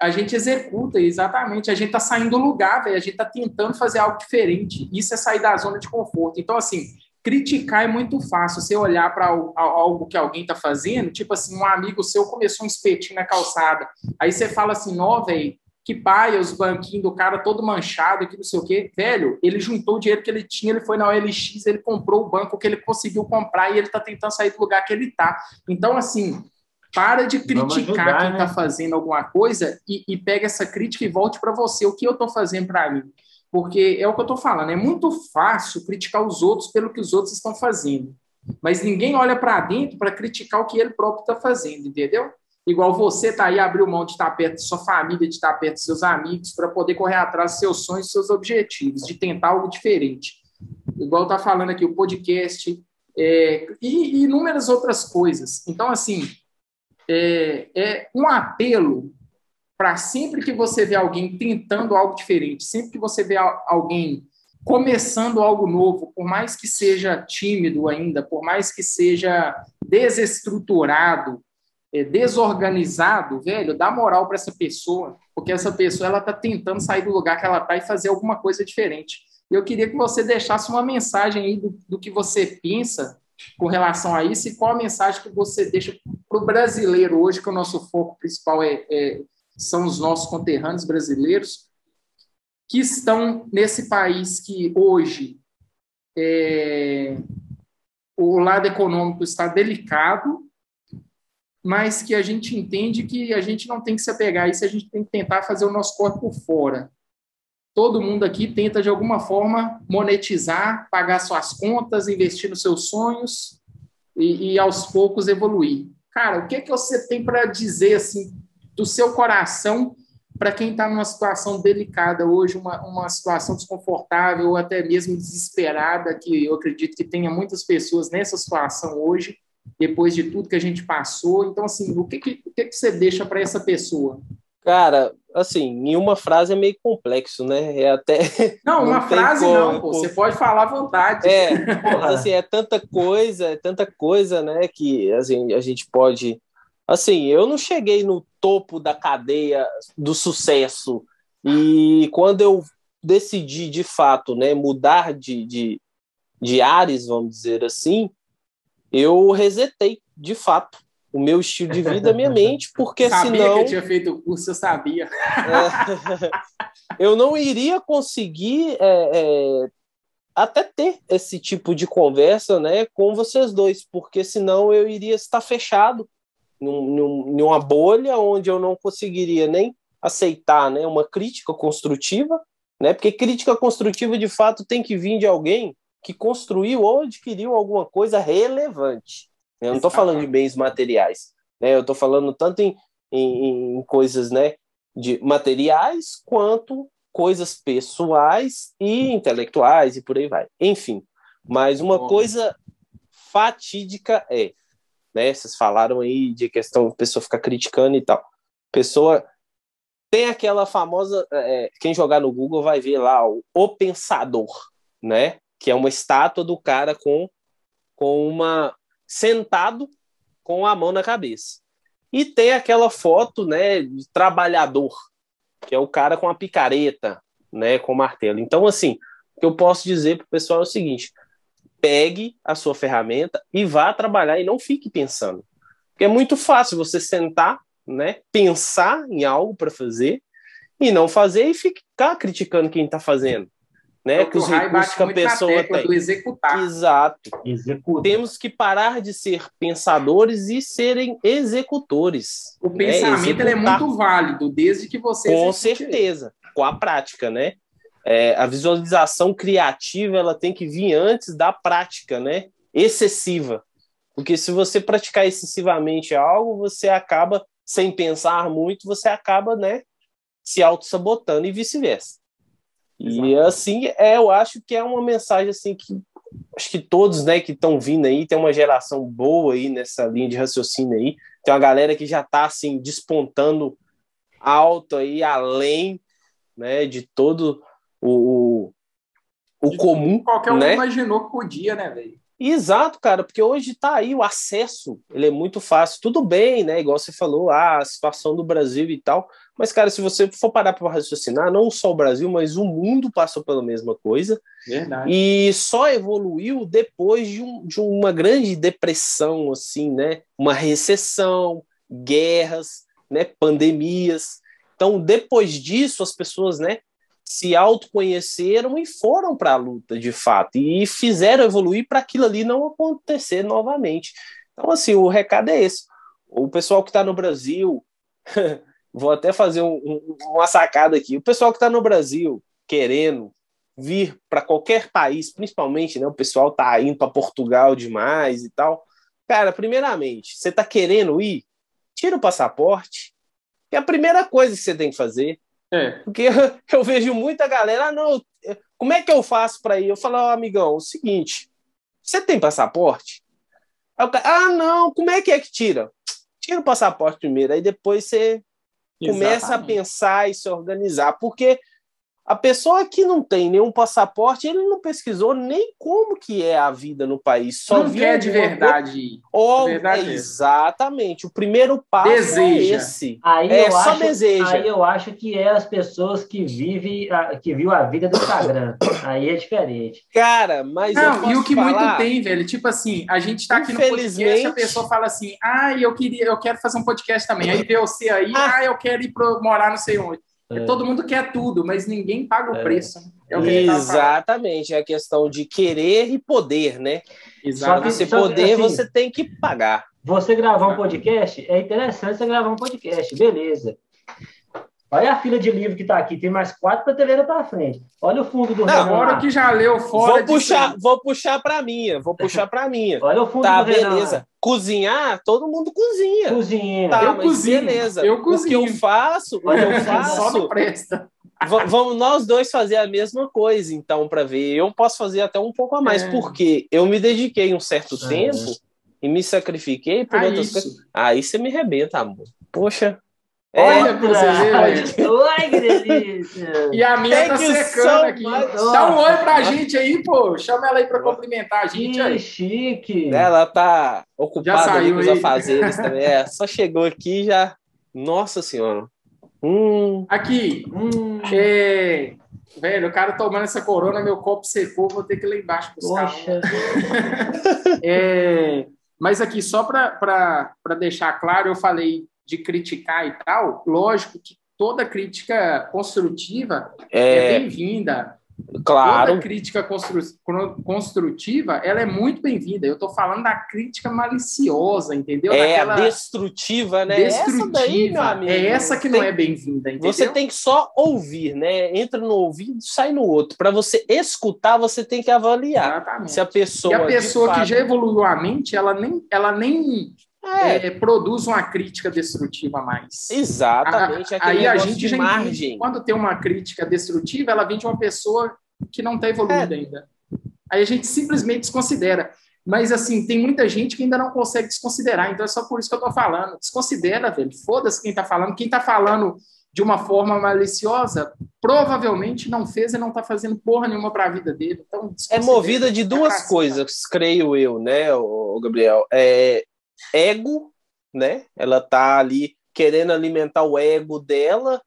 A gente executa, exatamente. A gente tá saindo do lugar, velho. A gente tá tentando fazer algo diferente. Isso é sair da zona de conforto. Então, assim, criticar é muito fácil. Você olhar para algo que alguém está fazendo, tipo assim, um amigo seu começou um espetinho na calçada. Aí você fala assim, nó, velho, que pai, os banquinhos do cara todo manchado, que não sei o quê. Velho, ele juntou o dinheiro que ele tinha, ele foi na OLX, ele comprou o banco que ele conseguiu comprar e ele está tentando sair do lugar que ele está. Então, assim, para de criticar ajudar, quem está né? fazendo alguma coisa e, e, pega essa crítica e volte para você. O que eu estou fazendo para mim? Porque é o que eu estou falando, é muito fácil criticar os outros pelo que os outros estão fazendo. Mas ninguém olha para dentro para criticar o que ele próprio está fazendo, entendeu? Igual você tá aí, abriu mão de estar perto de sua família, de estar perto de seus amigos, para poder correr atrás dos seus sonhos, dos seus objetivos, de tentar algo diferente. Igual tá falando aqui o podcast é, e, e, inúmeras outras coisas. Então, assim, é, é um apelo para sempre que você vê alguém tentando algo diferente, sempre que você vê alguém começando algo novo, por mais que seja tímido ainda, por mais que seja desestruturado, é, desorganizado, velho, dá moral para essa pessoa, porque essa pessoa ela está tentando sair do lugar que ela está e fazer alguma coisa diferente. E eu queria que você deixasse uma mensagem aí do, do que você pensa com relação a isso e qual a mensagem que você deixa para o brasileiro hoje, que o nosso foco principal é, é, são os nossos conterrâneos brasileiros, que estão nesse país que hoje é, o lado econômico está delicado, mas que a gente entende que a gente não tem que se apegar a isso, a gente tem que tentar fazer o nosso corpo fora. Todo mundo aqui tenta, de alguma forma, monetizar, pagar suas contas, investir nos seus sonhos e, e aos poucos evoluir. Cara, o que, é que você tem para dizer assim do seu coração para quem está numa situação delicada hoje, uma, uma situação desconfortável ou até mesmo desesperada, que eu acredito que tenha muitas pessoas nessa situação hoje, depois de tudo que a gente passou. Então, assim, o que, que, o que, que você deixa para essa pessoa? Cara, assim, em uma frase é meio complexo, né? É até. Não, uma não frase como, não, pô. Você pode falar à vontade. É, assim, é tanta coisa, é tanta coisa, né? Que assim, a gente pode. Assim, eu não cheguei no topo da cadeia do sucesso. E quando eu decidi, de fato, né, mudar de, de, de ares, vamos dizer assim, eu resetei, de fato o meu estilo de vida, a minha mente, porque sabia senão. que eu tinha feito o curso, eu sabia. É, eu não iria conseguir é, é, até ter esse tipo de conversa né, com vocês dois, porque senão eu iria estar fechado num, numa bolha onde eu não conseguiria nem aceitar né, uma crítica construtiva, né, porque crítica construtiva de fato tem que vir de alguém que construiu ou adquiriu alguma coisa relevante. Eu não estou falando de bens materiais, né? Eu estou falando tanto em, em, em, coisas, né, de materiais quanto coisas pessoais e intelectuais e por aí vai. Enfim, mas uma coisa fatídica é, né? Vocês falaram aí de questão de pessoa ficar criticando e tal. Pessoa tem aquela famosa, é, quem jogar no Google vai ver lá o, o pensador, né? Que é uma estátua do cara com com uma sentado com a mão na cabeça. E tem aquela foto, né, de trabalhador, que é o cara com a picareta, né, com o martelo. Então, assim, o que eu posso dizer para o pessoal é o seguinte: pegue a sua ferramenta e vá trabalhar e não fique pensando. Porque é muito fácil você sentar, né, pensar em algo para fazer e não fazer e ficar criticando quem está fazendo né? que os recursos que a pessoa tem. executar. Exato. Executa. Temos que parar de ser pensadores e serem executores. O né? pensamento é muito válido, desde que você. Com certeza, com a prática, né? É, a visualização criativa ela tem que vir antes da prática, né? Excessiva. Porque se você praticar excessivamente algo, você acaba, sem pensar muito, você acaba, né? Se auto-sabotando e vice-versa. E assim, é, eu acho que é uma mensagem assim que acho que todos, né, que estão vindo aí, tem uma geração boa aí nessa linha de raciocínio aí. Tem uma galera que já está assim despontando alto aí além, né, de todo o o, o comum, qualquer um né? imaginou que podia, né, velho? Exato, cara, porque hoje está aí o acesso, ele é muito fácil. Tudo bem, né? Igual você falou, ah, a situação do Brasil e tal. Mas, cara, se você for parar para raciocinar, não só o Brasil, mas o mundo passou pela mesma coisa. Verdade. E só evoluiu depois de, um, de uma grande depressão, assim, né? Uma recessão, guerras, né? Pandemias. Então, depois disso, as pessoas, né? Se autoconheceram e foram para a luta de fato e fizeram evoluir para aquilo ali não acontecer novamente. Então, assim, o recado é esse. O pessoal que está no Brasil, vou até fazer um, um, uma sacada aqui. O pessoal que está no Brasil querendo vir para qualquer país, principalmente, né? O pessoal tá indo para Portugal demais e tal. Cara, primeiramente, você está querendo ir? Tira o passaporte. Que é a primeira coisa que você tem que fazer é. Porque eu, eu, vejo muita galera, ah, não, como é que eu faço para ir? Eu falo, oh, amigão, o seguinte, você tem passaporte? Aí, ah, não, como é que é que tira? Tira o passaporte primeiro, aí depois você Exatamente. começa a pensar e se organizar, porque a pessoa que não tem nenhum passaporte, ele não pesquisou nem como que é a vida no país. Só não quer de verdade. Ou, verdade é exatamente. O primeiro passo é deseja. é esse. Aí é, só acho, deseja. Aí eu acho que é as pessoas que vivem, que viu a vida do Instagram. aí é diferente. Cara, mas não, e o que falar... muito tem, velho, tipo assim, a gente tá aqui no podcast, a pessoa fala assim: "Ah, eu queria, eu quero fazer um podcast também". Aí vê você aí: "Ah, eu quero ir pro, morar não sei onde". É. Todo mundo quer tudo, mas ninguém paga o é. preço. É o Exatamente, é a questão de querer e poder, né? Exato. Você poder, assim, você tem que pagar. Você gravar um podcast, é interessante você gravar um podcast, beleza. Olha a fila de livro que está aqui, tem mais quatro prateleiras para frente. Olha o fundo do Não, Agora que já leu fora. Vou puxar, vou puxar para minha, vou puxar para minha. Olha o fundo tá, do beleza. Renan. Cozinhar, todo mundo cozinha. Cozinha. Tá, eu cozinho. beleza. Eu cozinho. O que eu faço, o que eu faço. Só não presta. Vamos nós dois fazer a mesma coisa, então, para ver. Eu posso fazer até um pouco a mais, é. porque eu me dediquei um certo é. tempo e me sacrifiquei por ah, outras isso. coisas. Aí você me rebenta, amor. Poxa, Olha pra você ver, Oi, que delícia! E a minha tá secando aqui. Dá um oi pra gente aí, pô. Chama ela aí pra cumprimentar a gente Que aí. chique! Ela tá ocupada Já ali com os afazeres também. É, só chegou aqui e já. Nossa senhora. Hum, Aqui, Hum, é... Velho, o cara tomando essa corona, meu copo secou, vou ter que ir lá embaixo buscar. poxa, É, mas aqui, só para deixar claro, eu falei de criticar e tal. Lógico que toda crítica construtiva é, é, bem-vinda. claro. Toda crítica constru- construtiva, ela é muito bem-vinda. Eu estou falando da crítica maliciosa, entendeu? É Daquela destrutiva, né? destrutiva. Essa daí, meu amigo. é essa que não tem- é bem-vinda, entendeu? Você tem que só ouvir, né? Entra no ouvido, sai no outro. Para você escutar, você tem que avaliar Exatamente. se a pessoa. E a pessoa que fato- já evoluiu a mente, ela nem, ela nem É, é, produz uma crítica destrutiva mais. exatamente. A- aquele Aí a gente já margem. Quando tem uma crítica destrutiva, ela vem de uma pessoa que não está evoluída É. ainda. Aí a gente simplesmente desconsidera. Mas, assim, tem muita gente que ainda não consegue desconsiderar. Então é só por isso que eu estou falando. Desconsidera, velho. Foda-se quem está falando. Quem está falando de uma forma maliciosa, provavelmente não fez e não está fazendo porra nenhuma para a vida dele. Então, É movida de duas Caceta. coisas, creio eu, né, o Gabriel? É ego, né? Ela tá ali querendo alimentar o ego dela,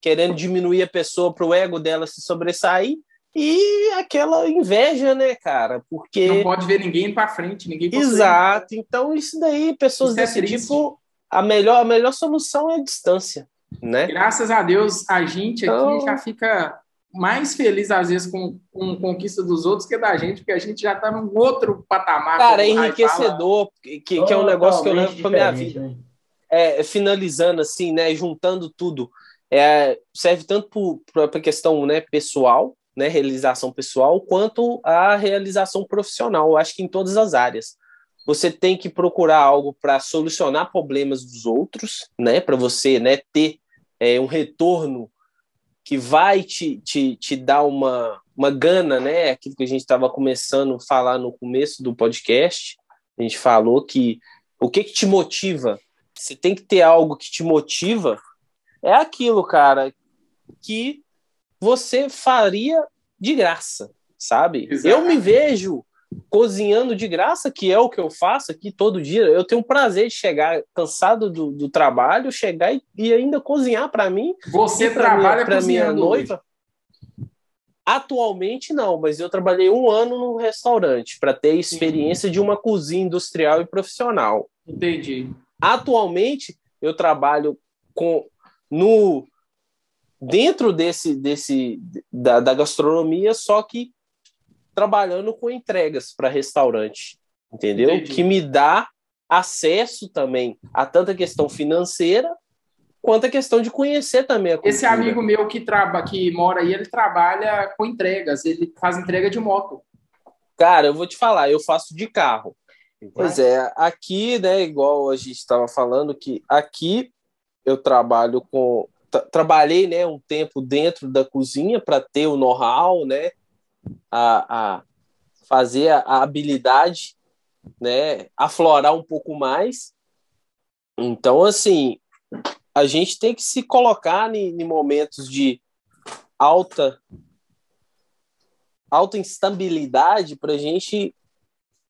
querendo diminuir a pessoa para o ego dela se sobressair, e aquela inveja, né, cara? Porque Não pode ver ninguém para frente, ninguém. Exato. Então, isso daí, pessoas Isso é desse triste. tipo, a melhor, a melhor solução é a distância, né? Graças a Deus, a gente aqui Então- já fica mais feliz, às vezes, com, com conquista dos outros que da gente, porque a gente já está num outro patamar. Cara, é enriquecedor, que, que é um negócio que eu levo para minha vida. né? É, finalizando assim, né, juntando tudo, é, serve tanto para a questão né, pessoal, né, realização pessoal, quanto a realização profissional. Eu acho que em todas as áreas. Você tem que procurar algo para solucionar problemas dos outros, né, para você né, ter é, um retorno que vai te, te, te dar uma, uma gana, né? Aquilo que a gente estava começando a falar no começo do podcast. A gente falou que o que, que te motiva? Você tem que ter algo que te motiva. É aquilo, cara, que você faria de graça, sabe? Exato. Eu me vejo cozinhando de graça, que é o que eu faço aqui todo dia. Eu tenho o prazer de chegar cansado do, do trabalho, chegar e, e ainda cozinhar para mim Você trabalha pra minha noiva. Atualmente não, mas eu trabalhei um ano num restaurante para ter experiência de uma cozinha industrial e profissional. Entendi. Atualmente eu trabalho com no dentro desse desse da, da gastronomia, só que trabalhando com entregas para restaurante, entendeu? Entendi. Que me dá acesso também a tanta questão financeira quanto a questão de conhecer também a cultura. Esse amigo meu que, traba, que mora aí, ele trabalha com entregas, ele faz entrega de moto. Cara, eu vou te falar, eu faço de carro. Pois é, aqui, né, igual a gente estava falando, que aqui eu trabalho com. tra- trabalhei né, um tempo dentro da cozinha para ter o know-how, né? A, a fazer a, habilidade, né? Aflorar um pouco mais. Então, assim, a gente tem que se colocar em, em momentos de alta alta instabilidade para a gente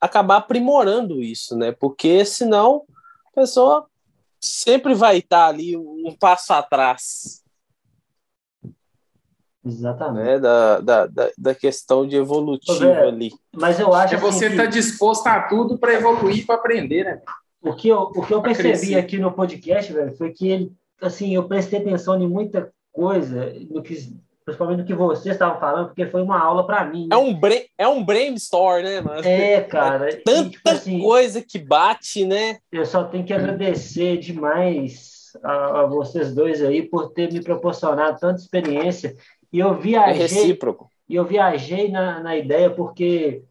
acabar aprimorando isso, né? Porque senão a pessoa sempre vai estar ali um passo atrás Exatamente. né? da, da, da, da questão de evolutiva Ô, Zé, ali. Mas eu acho É você assim, estar que disposto a tudo para evoluir, para aprender, né? o que eu, o que eu pra percebi crescer. aqui no podcast, velho, foi que ele, assim, eu prestei atenção em muita coisa, no que, principalmente no que vocês estavam falando, porque foi uma aula para mim. É né? um, brain, é um brainstorm, né? Mano? É, cara. e, Tanta tipo assim, coisa que bate, né? eu só tenho que agradecer demais a, a vocês dois aí por ter me proporcionado tanta experiência. E eu É viajei, recíproco. e eu viajei na, na ideia porque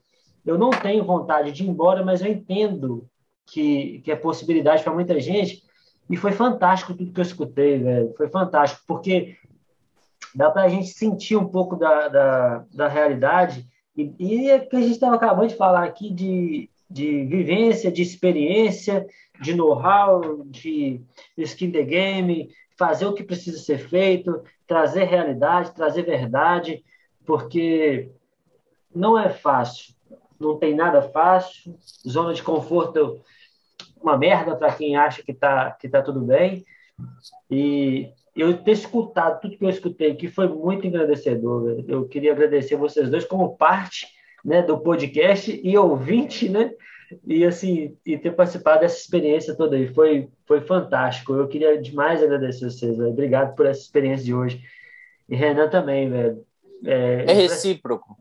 eu não tenho vontade de ir embora, mas eu entendo que, que é possibilidade para muita gente. E foi fantástico tudo que eu escutei, velho. Foi fantástico, porque dá para a gente sentir um pouco da, da, da realidade. E, e é que a gente estava acabando de falar aqui de, de vivência, de experiência, de know-how, de skin the game, fazer o que precisa ser feito, trazer realidade, trazer verdade, porque não é fácil, não tem nada fácil, zona de conforto uma merda para quem acha que está que tá tudo bem. E eu ter escutado tudo que eu escutei, que foi muito engrandecedor. Eu queria agradecer vocês dois como parte né, do podcast e ouvinte, né? E assim, e ter participado dessa experiência toda aí foi foi fantástico. Eu queria demais agradecer vocês, velho. Obrigado por essa experiência de hoje. E Renan também, velho. É, é recíproco.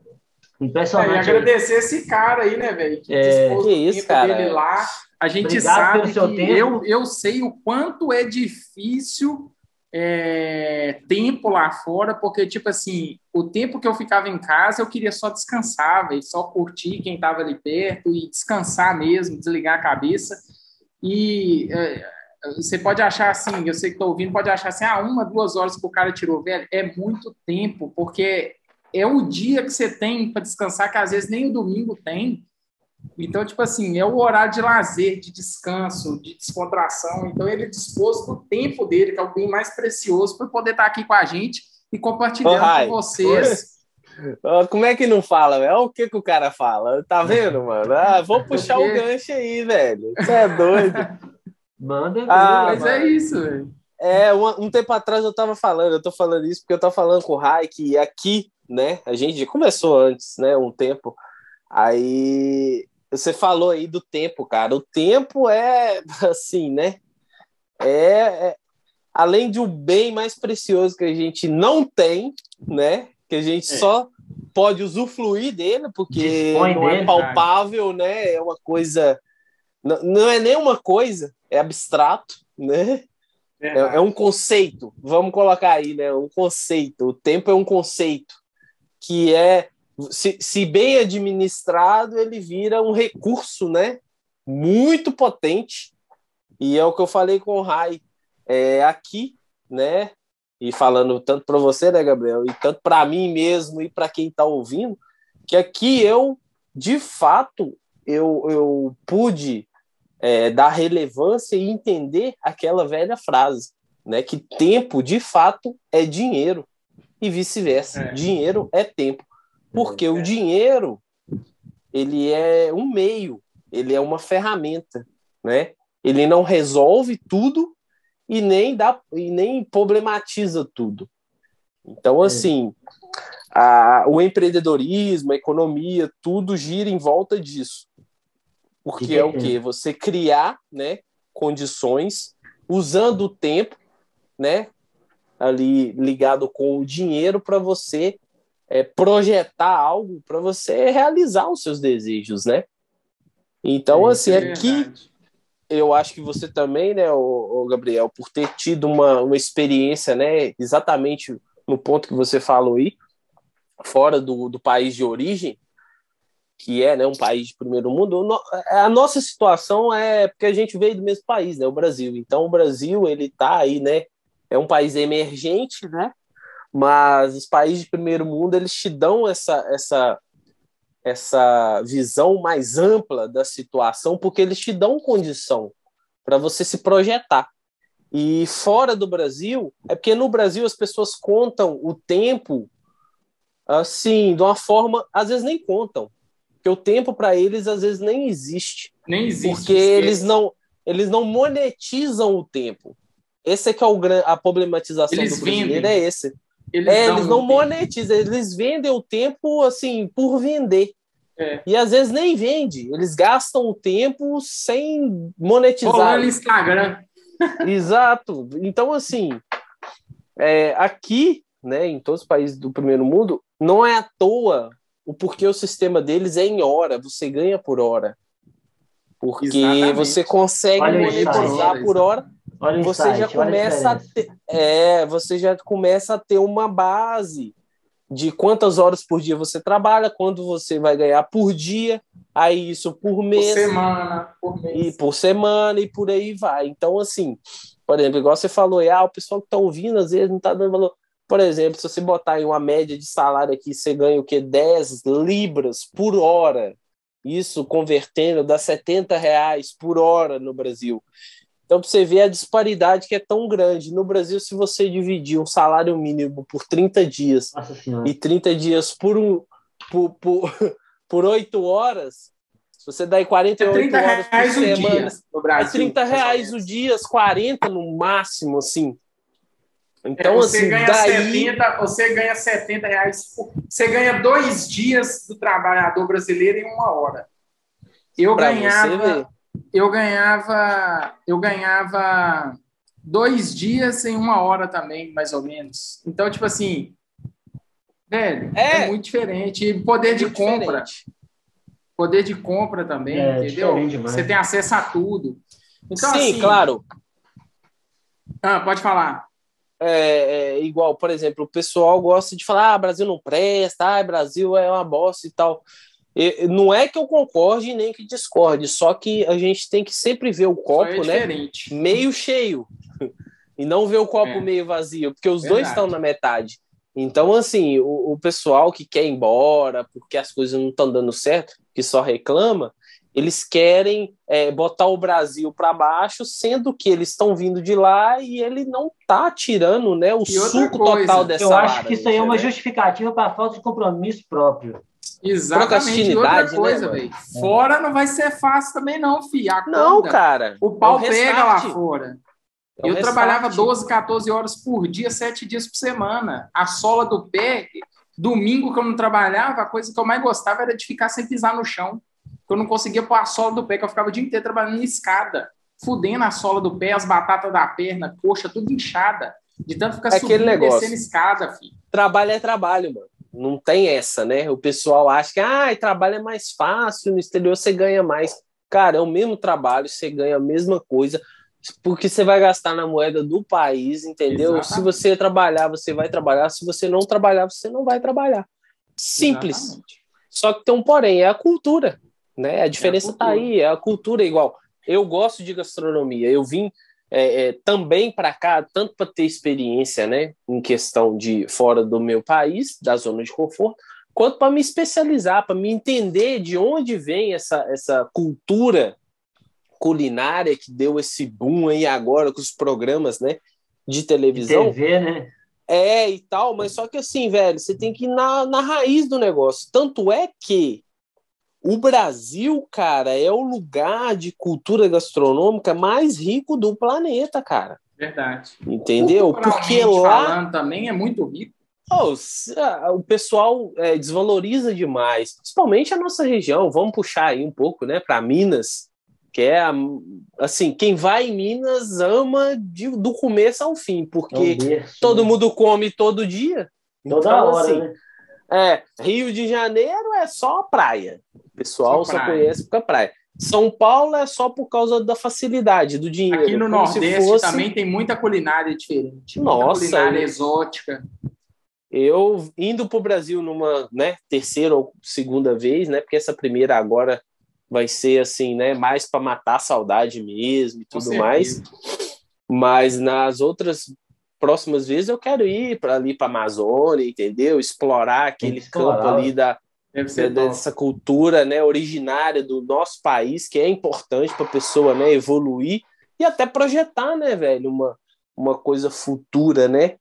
Impressionante. É, e agradecer aí. esse cara aí, né, velho? Que, é, que isso, cara. Dele lá. A gente Obrigado sabe que eu, eu sei o quanto é difícil é, tempo lá fora, porque, tipo assim, o tempo que eu ficava em casa, eu queria só descansar, véio, só curtir quem estava ali perto e descansar mesmo, desligar a cabeça. E é, você pode achar assim, eu sei que estou ouvindo, pode achar assim, ah, uma, duas horas que o cara tirou, velho, é muito tempo, porque é o dia que você tem para descansar, que às vezes nem o domingo tem. Então, tipo assim, é o horário de lazer, de descanso, de descontração. Então, ele dispôs do tempo dele, que é o bem mais precioso, para poder estar aqui com a gente e compartilhando oh, com vocês. Como é que não fala, velho? Olha o que, que o cara fala. Tá vendo, mano? Ah, vou puxar o gancho aí, velho. Você é doido. Manda ah, Mas é isso, velho. É, um, um, tempo atrás eu tava falando, eu tô falando isso porque eu tô falando com o Rai que aqui, né, a gente começou antes, né, um tempo, aí você falou aí do tempo, cara. O tempo é assim, né? É, é além de um bem mais precioso que a gente não tem, né? Que a gente é. só pode usufruir dele, porque Dispõe não é dele, é palpável, cara. né? É uma coisa. Não, não é nem uma coisa, é abstrato, né? É, é, um conceito, vamos colocar aí, né? Um conceito. O tempo é um conceito que é se, se bem administrado, ele vira um recurso, né? Muito potente. E é o que eu falei com o Rai é, aqui, né? E falando tanto para você, né, Gabriel, e tanto para mim mesmo e para quem está ouvindo, que aqui eu, de fato, eu, eu pude é, dar relevância e entender aquela velha frase, né? Que tempo, de fato, é dinheiro e vice-versa. É. Dinheiro é tempo. Porque o dinheiro, ele é um meio, ele é uma ferramenta, né? Ele não resolve tudo e nem dá e nem problematiza tudo. Então, é. assim, a, o empreendedorismo, a economia, tudo gira em volta disso. Porque é o que você criar, né, condições usando o tempo, né, ali ligado com o dinheiro para você é, projetar algo para você realizar os seus desejos, né? Então, é, assim, é aqui eu acho que você também, né, o, Gabriel, por ter tido uma, uma experiência, né, exatamente no ponto que você falou aí, fora do, do país de origem, que é né, um país de primeiro mundo, a nossa situação é porque a gente veio do mesmo país, né, o Brasil. Então, o Brasil, ele está aí, né, é um país emergente, né, mas os países de primeiro mundo eles te dão essa essa essa visão mais ampla da situação porque eles te dão condição para você se projetar e fora do Brasil é porque no Brasil as pessoas contam o tempo assim de uma forma às vezes nem contam porque o tempo para eles às vezes nem existe nem existe porque esquece. eles não eles não monetizam o tempo esse é que é o, a problematização eles do brasileiro vendem. é esse eles, é, eles não monetizam, eles vendem o tempo assim por vender. É. E às vezes nem vende, eles gastam o tempo sem monetizar. Rolando Instagram. Exato. Então, assim, é, aqui, né, em todos os países do primeiro mundo, não é à toa o porquê o sistema deles é em hora, você ganha por hora. Porque Exatamente. você consegue Olha monetizar por hora Olha você insight, já começa a, ter, é, você já começa a ter uma base de quantas horas por dia você trabalha, quanto você vai ganhar por dia, aí isso por mês, por semana, por mês. e por semana e por aí vai. Então assim, por exemplo, igual você falou, ah, o pessoal que está ouvindo às vezes não está dando valor. Por exemplo, se você botar em uma média de salário aqui, você ganha o que 10 libras por hora. Isso convertendo dá 70 reais por hora no Brasil. Então, para você ver a disparidade que é tão grande. No Brasil, se você dividir um salário mínimo por 30 dias e 30 dias por um por, por, por 8 horas, se você dá aí 48 é horas por semana, no Brasil, é 30 reais o dia, 40 no máximo, assim. Então, é, você assim, ganha daí... 70, você ganha 70 reais. Você ganha dois dias do trabalhador brasileiro em uma hora. Eu pra ganhava eu ganhava, eu ganhava dois dias em uma hora também, mais ou menos. Então, tipo assim, velho, é, é muito diferente. E poder de compra. Diferente. Poder de compra também, é, entendeu? Você tem acesso a tudo. Então, Sim, assim, claro. Ah, pode falar. É, é, igual, por exemplo, o pessoal gosta de falar: ah, Brasil não presta, ah, Brasil é uma bosta e tal. Não é que eu concorde nem que discorde, só que a gente tem que sempre ver o copo, é né, meio cheio e não ver o copo é. meio vazio, porque os Verdade. dois estão na metade. Então, assim, o, o, pessoal que quer ir embora porque as coisas não estão dando certo, que só reclama, eles querem é, botar o Brasil para baixo, sendo que eles estão vindo de lá e ele não está tirando né, o suco coisa, total dessa Eu acho que isso aí é uma justificativa para a falta de compromisso próprio. Exatamente. Outra né, coisa, né, velho. Fora não vai ser fácil também, não, fi. não, cara. O pau é pega lá fora. É eu trabalhava 12, 14 horas por dia, 7 dias por semana. A sola do pé, domingo que eu não trabalhava, a coisa que eu mais gostava era de ficar sem pisar no chão. Eu não conseguia pôr a sola do pé, que eu ficava o dia inteiro trabalhando em escada, fudendo a sola do pé, as batatas da perna, coxa, tudo inchada. De tanto ficar é subindo e descendo escada, filho. Trabalho é trabalho, mano não tem essa, né? O pessoal acha que ah, trabalho é mais fácil, no exterior você ganha mais. Cara, é o mesmo trabalho, você ganha a mesma coisa, porque você vai gastar na moeda do país, entendeu? Exatamente. Se você trabalhar, você vai trabalhar, se você não trabalhar, você não vai trabalhar. Simples. Exatamente. Só que tem um porém, é a cultura, né? A diferença é a tá aí, é a cultura igual. Eu gosto de gastronomia, eu vim é, é, também para cá, tanto para ter experiência né, em questão de fora do meu país, da zona de conforto, quanto para me especializar, para me entender de onde vem essa, essa cultura culinária que deu esse boom aí agora com os programas né, de televisão. TV, né? É, e tal, mas só que assim, velho, você tem que ir na, na raiz do negócio. Tanto é que o Brasil, cara, é o lugar de cultura gastronômica mais rico do planeta, cara. Verdade. Entendeu? Porque lá também é muito rico. Oh, o pessoal é, desvaloriza demais, principalmente a nossa região. Vamos puxar aí um pouco, né, para Minas, que é assim, quem vai em Minas ama de, do começo ao fim, porque berço, todo né? mundo come todo dia. Toda então, hora, assim, né? É, Rio de Janeiro é só praia. O pessoal só, só conhece porque é praia. São Paulo é só por causa da facilidade, do dinheiro. Aqui no Nordeste fosse... também tem muita culinária diferente. Nossa. culinária exótica. Eu indo para o Brasil numa né, terceira ou segunda vez, né? Porque essa primeira agora vai ser assim, né? Mais para matar a saudade mesmo e tudo mais. Mas nas outras próximas vezes eu quero ir para ali para a Amazônia, entendeu? Explorar aquele campo ali da, dessa cultura, né, originária do nosso país, que é importante para a pessoa, né, evoluir e até projetar, né, velho, uma, uma coisa futura, né,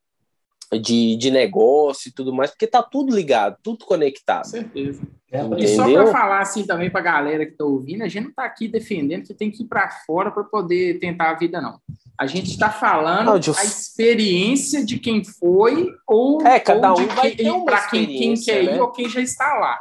de, de negócio e tudo mais, porque tá tudo ligado, tudo conectado. Com certeza. É, e só para falar assim também para a galera que está ouvindo, a gente não está aqui defendendo que tem que ir para fora para poder tentar a vida, não. A gente está falando não, a experiência de quem foi ou, é, cada ou um vai para quem, quem quer né? ir ou quem já está lá.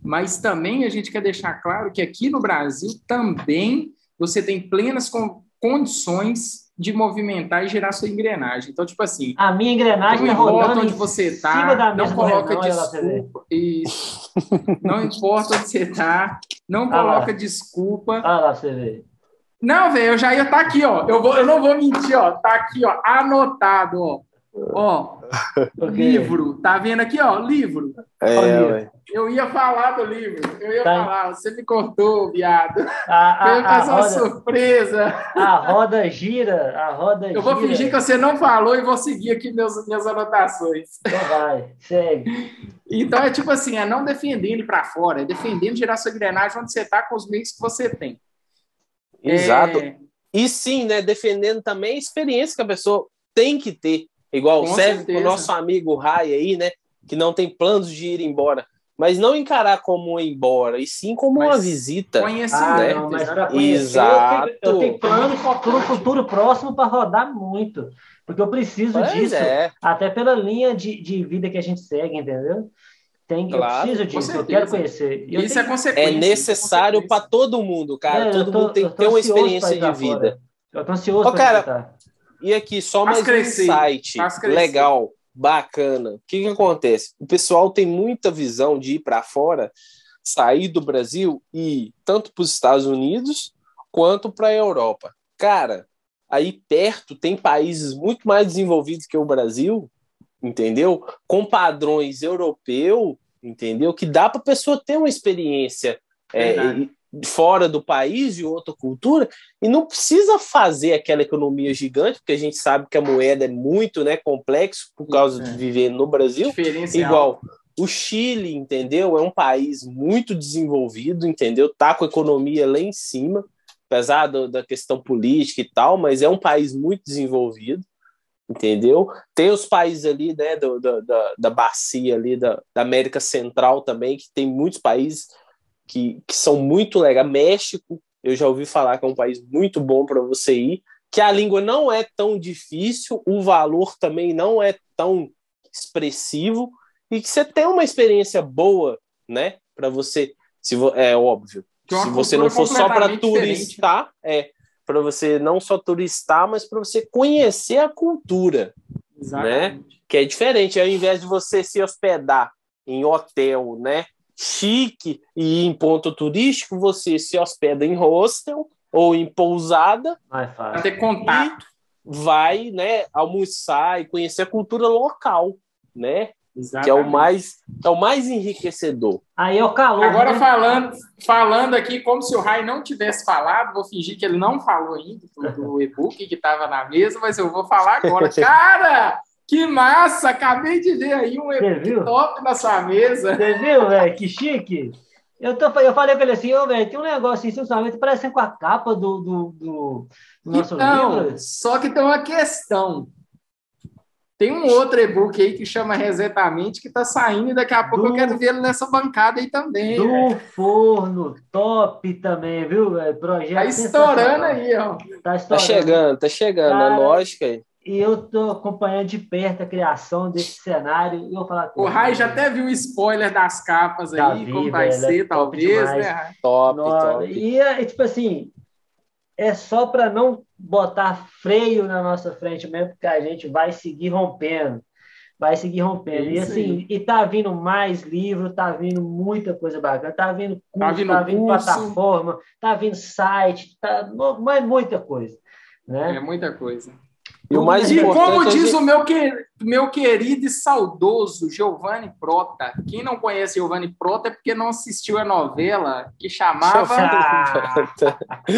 Mas também a gente quer deixar claro que aqui no Brasil também você tem plenas condições de movimentar e gerar sua engrenagem. Então, tipo assim. A minha engrenagem não importa onde você está, não coloca desculpa. Isso. não importa onde você está, não ah coloca lá. desculpa. Ah lá, você vê. Não, velho, eu já ia estar tá aqui, ó. Eu, vou, eu não vou mentir, ó. Tá aqui, ó, anotado, ó. Ó, livro, tá vendo aqui, ó, livro. É, eu ia falar do livro, eu ia tá. falar, você me cortou, viado. A, a, eu ia fazer uma roda, surpresa. A roda gira, a roda Eu vou fingir que você não falou e vou seguir aqui meus, minhas anotações. Então vai, segue. Então é tipo assim, é não defendendo para fora, é defendendo gerar sua engrenagem onde você tá com os meios que você tem. Exato. É... e sim, né, defendendo também a experiência que a pessoa tem que ter. Igual Com serve para o nosso amigo Rai aí, né? Que não tem planos de ir embora. Mas não encarar como ir embora, e sim como mas uma visita. Conhecimento, ah, não, mas conhecer, Exato. Eu tenho, eu tenho planos para o futuro próximo para rodar muito. Porque eu preciso pois disso. É. Até pela linha de, de vida que a gente segue, entendeu? Tem, claro, eu preciso disso, eu quero conhecer. Eu Isso tenho... é consequência. É necessário para todo mundo, cara. É, todo tô, mundo tem que ter uma experiência de vida. Fora. Eu tô ansioso para cara, E aqui, só mais crescer, um insight legal, bacana. O que, que acontece? O pessoal tem muita visão de ir para fora, sair do Brasil e ir tanto para os Estados Unidos quanto para a Europa. Cara, aí perto tem países muito mais desenvolvidos que o Brasil entendeu? Com padrões europeu, entendeu? Que dá para a pessoa ter uma experiência é, fora do país e outra cultura e não precisa fazer aquela economia gigante, porque a gente sabe que a moeda é muito, né, complexo por causa é. de viver no Brasil. Igual o Chile, entendeu? É um país muito desenvolvido, entendeu? Tá com a economia lá em cima, apesar do, da questão política e tal, mas é um país muito desenvolvido entendeu? Tem os países ali, né, do, do, da, da bacia ali da, da, América Central também, que tem muitos países que, que são muito legais. México, eu já ouvi falar que é um país muito bom para você ir, que a língua não é tão difícil, o valor também não é tão expressivo e que você tem uma experiência boa, né, para você, se é óbvio. Se você não for só para turistar, é, para você não só turistar, mas para você conhecer a cultura, né? Exatamente. né? Que é diferente. Ao invés de você se hospedar em hotel, né, chique e em ponto turístico, você se hospeda em hostel ou em pousada, vai ter contato, vai, né, almoçar e conhecer a cultura local, né? Exatamente. que é o mais é o mais enriquecedor. Aí é o calor. Agora né? falando falando aqui como se o Rai não tivesse falado, vou fingir que ele não falou ainda do, do e-book que estava na mesa, mas eu vou falar agora. Cara, que massa! Acabei de ver aí um e-book top na sua mesa. Você viu, velho? Que chique. Eu, tô, eu falei com ele assim, ô, oh, velho, tem um negócio assim, simplesmente parecendo com a capa do, do, do, do nosso então, livro. Só que tem uma questão. Tem um outro e-book aí que chama Resetamente, que está saindo e daqui a pouco do... eu quero vê-lo nessa bancada aí também. Do véio. forno, top também, viu? Projeto tá estourando aí, ó. Tá, estourando. tá chegando, tá chegando, Cara, a lógica aí. E eu tô acompanhando de perto a criação desse cenário. E eu vou falar o Rai já até viu um spoiler das capas aí, como vai ser, é talvez, né? Top, top. E, e, tipo assim, é só para não botar freio na nossa frente mesmo, porque a gente vai seguir rompendo. Vai seguir rompendo. e assim, e tá vindo mais livro, tá vindo muita coisa bacana, tá vindo curso, tá vindo, tá vindo plataforma, tá vindo site, tá mas muita coisa. Né? É muita coisa. E, o mais e como é diz gente... o meu, que, meu querido e saudoso Giovanni Prota, quem não conhece Giovanni Prota é porque não assistiu a novela que chamava.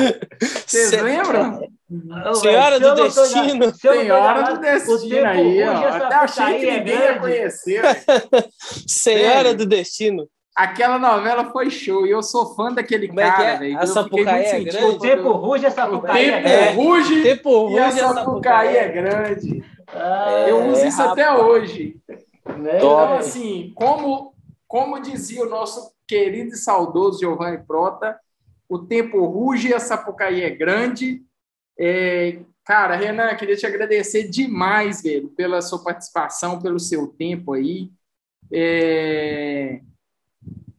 Vocês Se... lembram? Senhora do Destino. Senhora do Destino aí, ó. Até achei que ninguém ia conhecer. Senhora do Destino. Aquela novela foi show e eu sou fã daquele Como cara, é velho. É? A Sapucaí é grande. O tempo ruge, a Sapucaí é grande. O tempo ruge, tempo ruge e a Sapucaí é grande. Ah, eu uso é, isso rapaz. até hoje. Né? Então, assim, como, como dizia o nosso querido e saudoso Giovanni Prota, o tempo ruge, a Sapucaí é grande. É, cara, Renan, queria te agradecer demais, velho, pela sua participação, pelo seu tempo aí. É,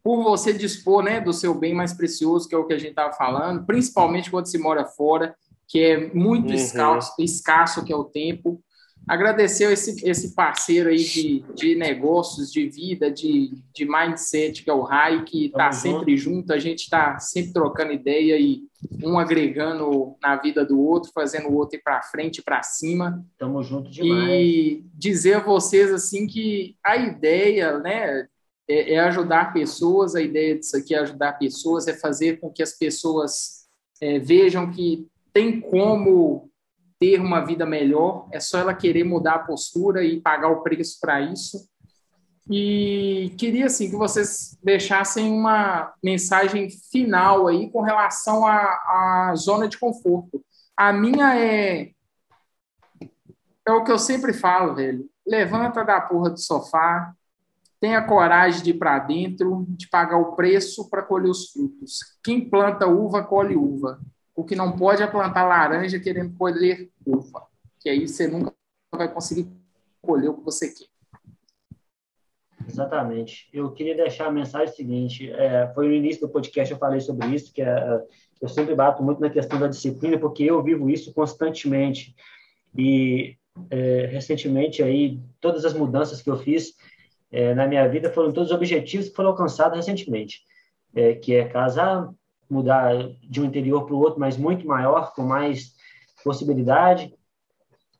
por você dispor né, do seu bem mais precioso, que é o que a gente estava falando, principalmente quando se mora fora, que é muito uhum. escasso, escasso, que é o tempo. Agradecer esse, esse parceiro aí de, de negócios, de vida, de, de mindset, que é o Rai, que está sempre junto, a gente está sempre trocando ideia e um agregando na vida do outro, fazendo o outro ir para frente, para cima. Tamo junto demais. E dizer a vocês assim que a ideia, né, é, é, ajudar pessoas. A ideia disso aqui é ajudar pessoas, é fazer com que as pessoas é, vejam que tem como ter uma vida melhor, é só ela querer mudar a postura e pagar o preço para isso. E queria assim que vocês deixassem uma mensagem final aí com relação à, à zona de conforto. A minha é. É o que eu sempre falo, velho. Levanta da porra do sofá, tenha coragem de ir para dentro, de pagar o preço para colher os frutos. Quem planta uva, colhe uva. O que não pode é plantar laranja querendo colher uva. Que aí você nunca vai conseguir colher o que você quer. Exatamente. Eu queria deixar a mensagem seguinte: é, foi no início do podcast eu falei sobre isso, que é, eu sempre bato muito na questão da disciplina, porque eu vivo isso constantemente. E é, recentemente aí todas as mudanças que eu fiz é, na minha vida foram todos objetivos que foram alcançados recentemente, é, que é casar, mudar de um interior para o outro, mas muito maior, com mais possibilidade.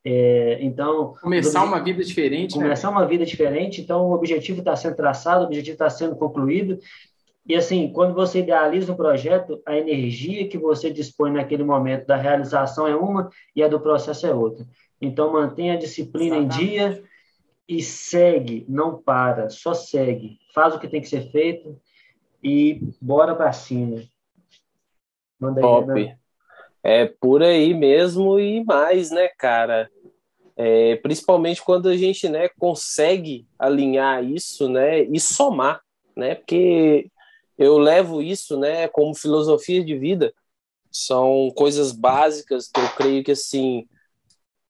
É, então começar uma vida diferente, né? começar né? uma vida diferente. Então o objetivo está sendo traçado, o objetivo está sendo concluído. E assim, quando você idealiza um projeto, a energia que você dispõe naquele momento da realização é uma e a do processo é outra. Então mantenha a disciplina Exatamente. em dia e segue, não para, só segue, faz o que tem que ser feito e bora para cima. Manda Top. Aí, né? É por aí mesmo e mais, né, cara? É, principalmente quando a gente né, consegue alinhar isso né, e somar, né? Porque eu levo isso né, como filosofia de vida. São coisas básicas que eu creio que assim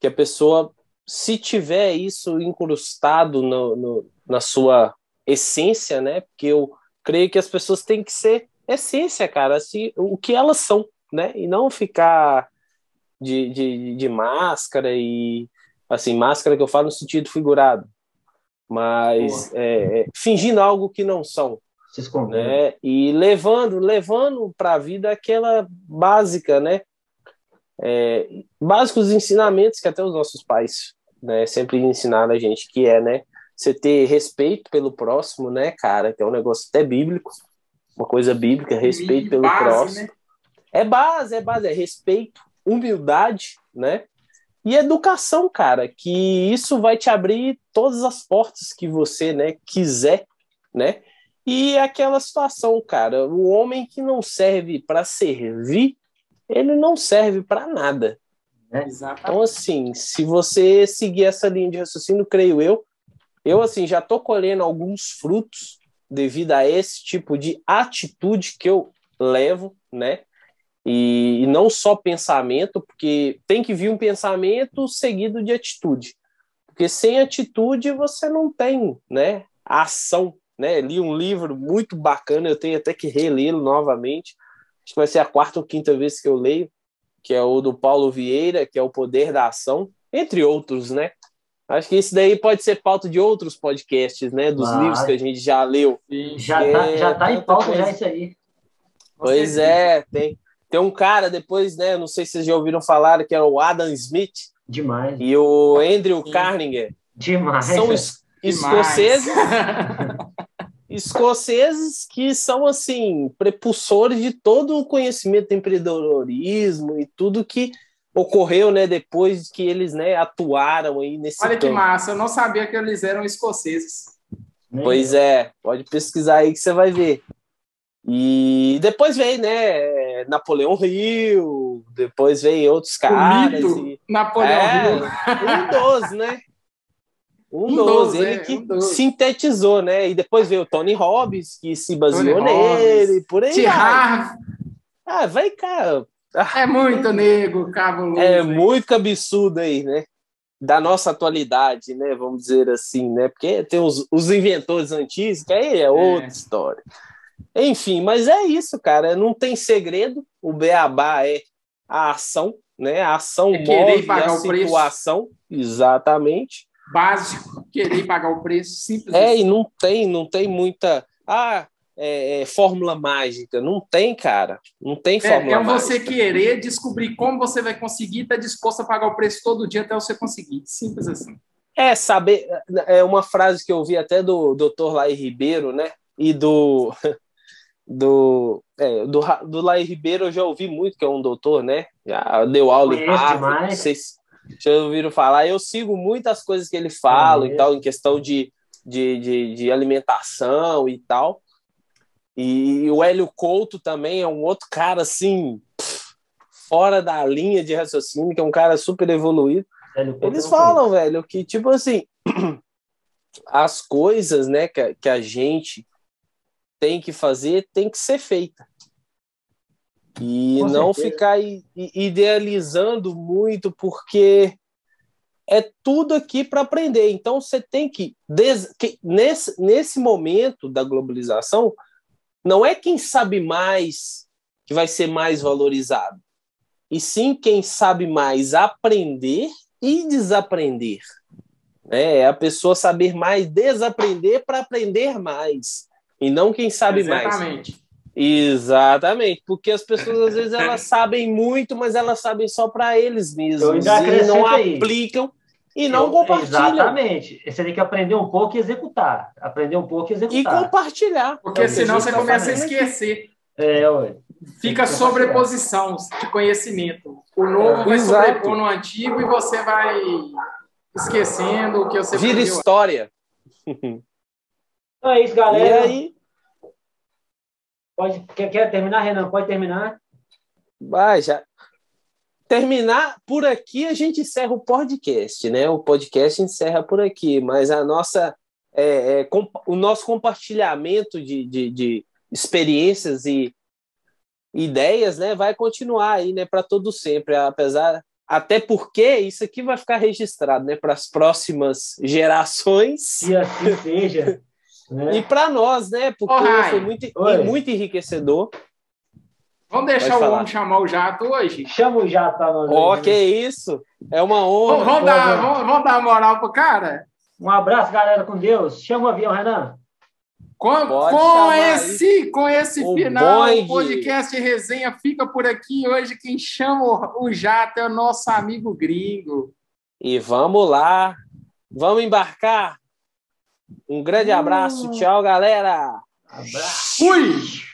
que a pessoa se tiver isso incrustado no, no, na sua essência, né? Porque eu creio que as pessoas têm que ser essência, cara, assim, o que elas são, né? E não ficar de, de, de máscara e assim, máscara que eu falo no sentido figurado, mas é, é, fingindo algo que não são. Né? E levando, levando para a vida aquela básica, né? É, básicos ensinamentos que até os nossos pais né, sempre ensinaram a gente, que é, né, você ter respeito pelo próximo, né, cara, que é um negócio até bíblico, uma coisa bíblica, respeito pelo base, próximo. Né? É base, é base, é respeito, humildade, né? E educação, cara, que isso vai te abrir todas as portas que você, né, quiser, né? E aquela situação, cara, o homem que não serve para servir, ele não serve para nada, né? Então, assim, se você seguir essa linha de raciocínio, creio eu, eu assim já estou colhendo alguns frutos devido a esse tipo de atitude que eu levo, né? E, e não só pensamento, porque tem que vir um pensamento seguido de atitude. Porque sem atitude você não tem, né, ação, né? Li um livro muito bacana, eu tenho até que relê-lo novamente. Acho que vai ser a quarta ou quinta vez que eu leio, que é o do Paulo Vieira, que é o Poder da Ação, entre outros, né? Acho que isso daí pode ser pauta de outros podcasts, né? Dos livros que a gente já leu. Já é, tá, já tá em pauta coisa. já isso aí. Pois é, tem, tem um cara depois, né? Não sei se vocês já ouviram falar, que é o Adam Smith. Demais. E o Andrew Sim. Carninger. Demais. São es escoceses. escoceses que são assim prepulsores de todo o conhecimento do empreendedorismo e tudo que ocorreu, né, depois que eles, né, atuaram aí nesse Olha campo. que massa, eu não sabia que eles eram escoceses. Pois é, pode pesquisar aí que você vai ver. E depois veio, né, Napoleão Rio, depois veio outros caras. E... Napoleão é, Rio. Um dos, né? Um, um 12, ele é, que um sintetizou, né? E depois veio o Tony Robbins, que se baseou Tony nele, por aí. Vai. Ah, vai, cara. É muito nego, cabuloso. É muito absurdo aí, né? Da nossa atualidade, né? Vamos dizer assim, né? Porque tem os, os inventores antigos, que aí é outra é. história. Enfim, mas é isso, cara. Não tem segredo. O beabá é a ação, né? A ação é move a situação. Exatamente básico, querer pagar o preço, simples. É, assim. e não tem, não tem muita. Ah, é, é, fórmula mágica. Não tem, cara. Não tem fórmula é, é mágica. você querer descobrir como você vai conseguir, tá disposto a pagar o preço todo dia até você conseguir. Simples assim. É, saber. É uma frase que eu vi até do Dr. Lai Ribeiro, né? E do. Do, é, do, do Lai Ribeiro eu já ouvi muito, que é um doutor, né? Já deu aula em Harvard, não sei se, já ouviram falar. Eu sigo muitas coisas que ele fala e tal, em questão de, de, de, de, alimentação e tal. E o Hélio Couto também é um outro cara assim, fora da linha de raciocínio, que é um cara super evoluído. Eles falam, velho, que tipo assim, as coisas, né, que, que a gente tem que fazer tem que ser feita. E Com não certeza. ficar idealizando muito, porque é tudo aqui para aprender. Então você tem que, que, nesse, nesse momento da globalização, não é quem sabe mais que vai ser mais valorizado, e sim quem sabe mais aprender e desaprender. É, é a pessoa saber mais desaprender para aprender mais, e não quem sabe Exatamente. mais. Exatamente, porque as pessoas às vezes elas sabem muito, mas elas sabem só para eles mesmos e não aí. aplicam e não Eu, compartilham. Exatamente. Você tem que aprender um pouco e executar. Aprender um pouco e executar. E compartilhar. Porque é senão você tá começa a esquecer. É, ué. Fica sobreposição de conhecimento. O novo vai Exato. sobrepor no antigo e você vai esquecendo o que você Vira história. Então é isso, galera. E aí, Pode, quer, quer terminar, Renan? Pode terminar? Vai, já. Terminar por aqui, a gente encerra o podcast, né? O podcast encerra por aqui, mas a nossa, é, é, o nosso compartilhamento de, de, de experiências e ideias, né, vai continuar aí, né, para todo sempre, apesar até porque isso aqui vai ficar registrado, né, para as próximas gerações. Se assim seja. Né? E para nós, né? Porque oh, foi muito, muito enriquecedor. Vamos deixar o homem chamar o jato hoje? Chama o jato para nós. Ó, oh, que isso! É uma honra. Vamos, dar, vamos, vamos dar moral pro cara? Um abraço, galera, com Deus. Chama o avião, Renan. Com, com esse, com esse o final, bonde. o podcast Resenha fica por aqui. Hoje quem chama o jato é o nosso amigo gringo. E vamos lá. Vamos embarcar? Um grande abraço. Tchau, galera. Abraço. Fui!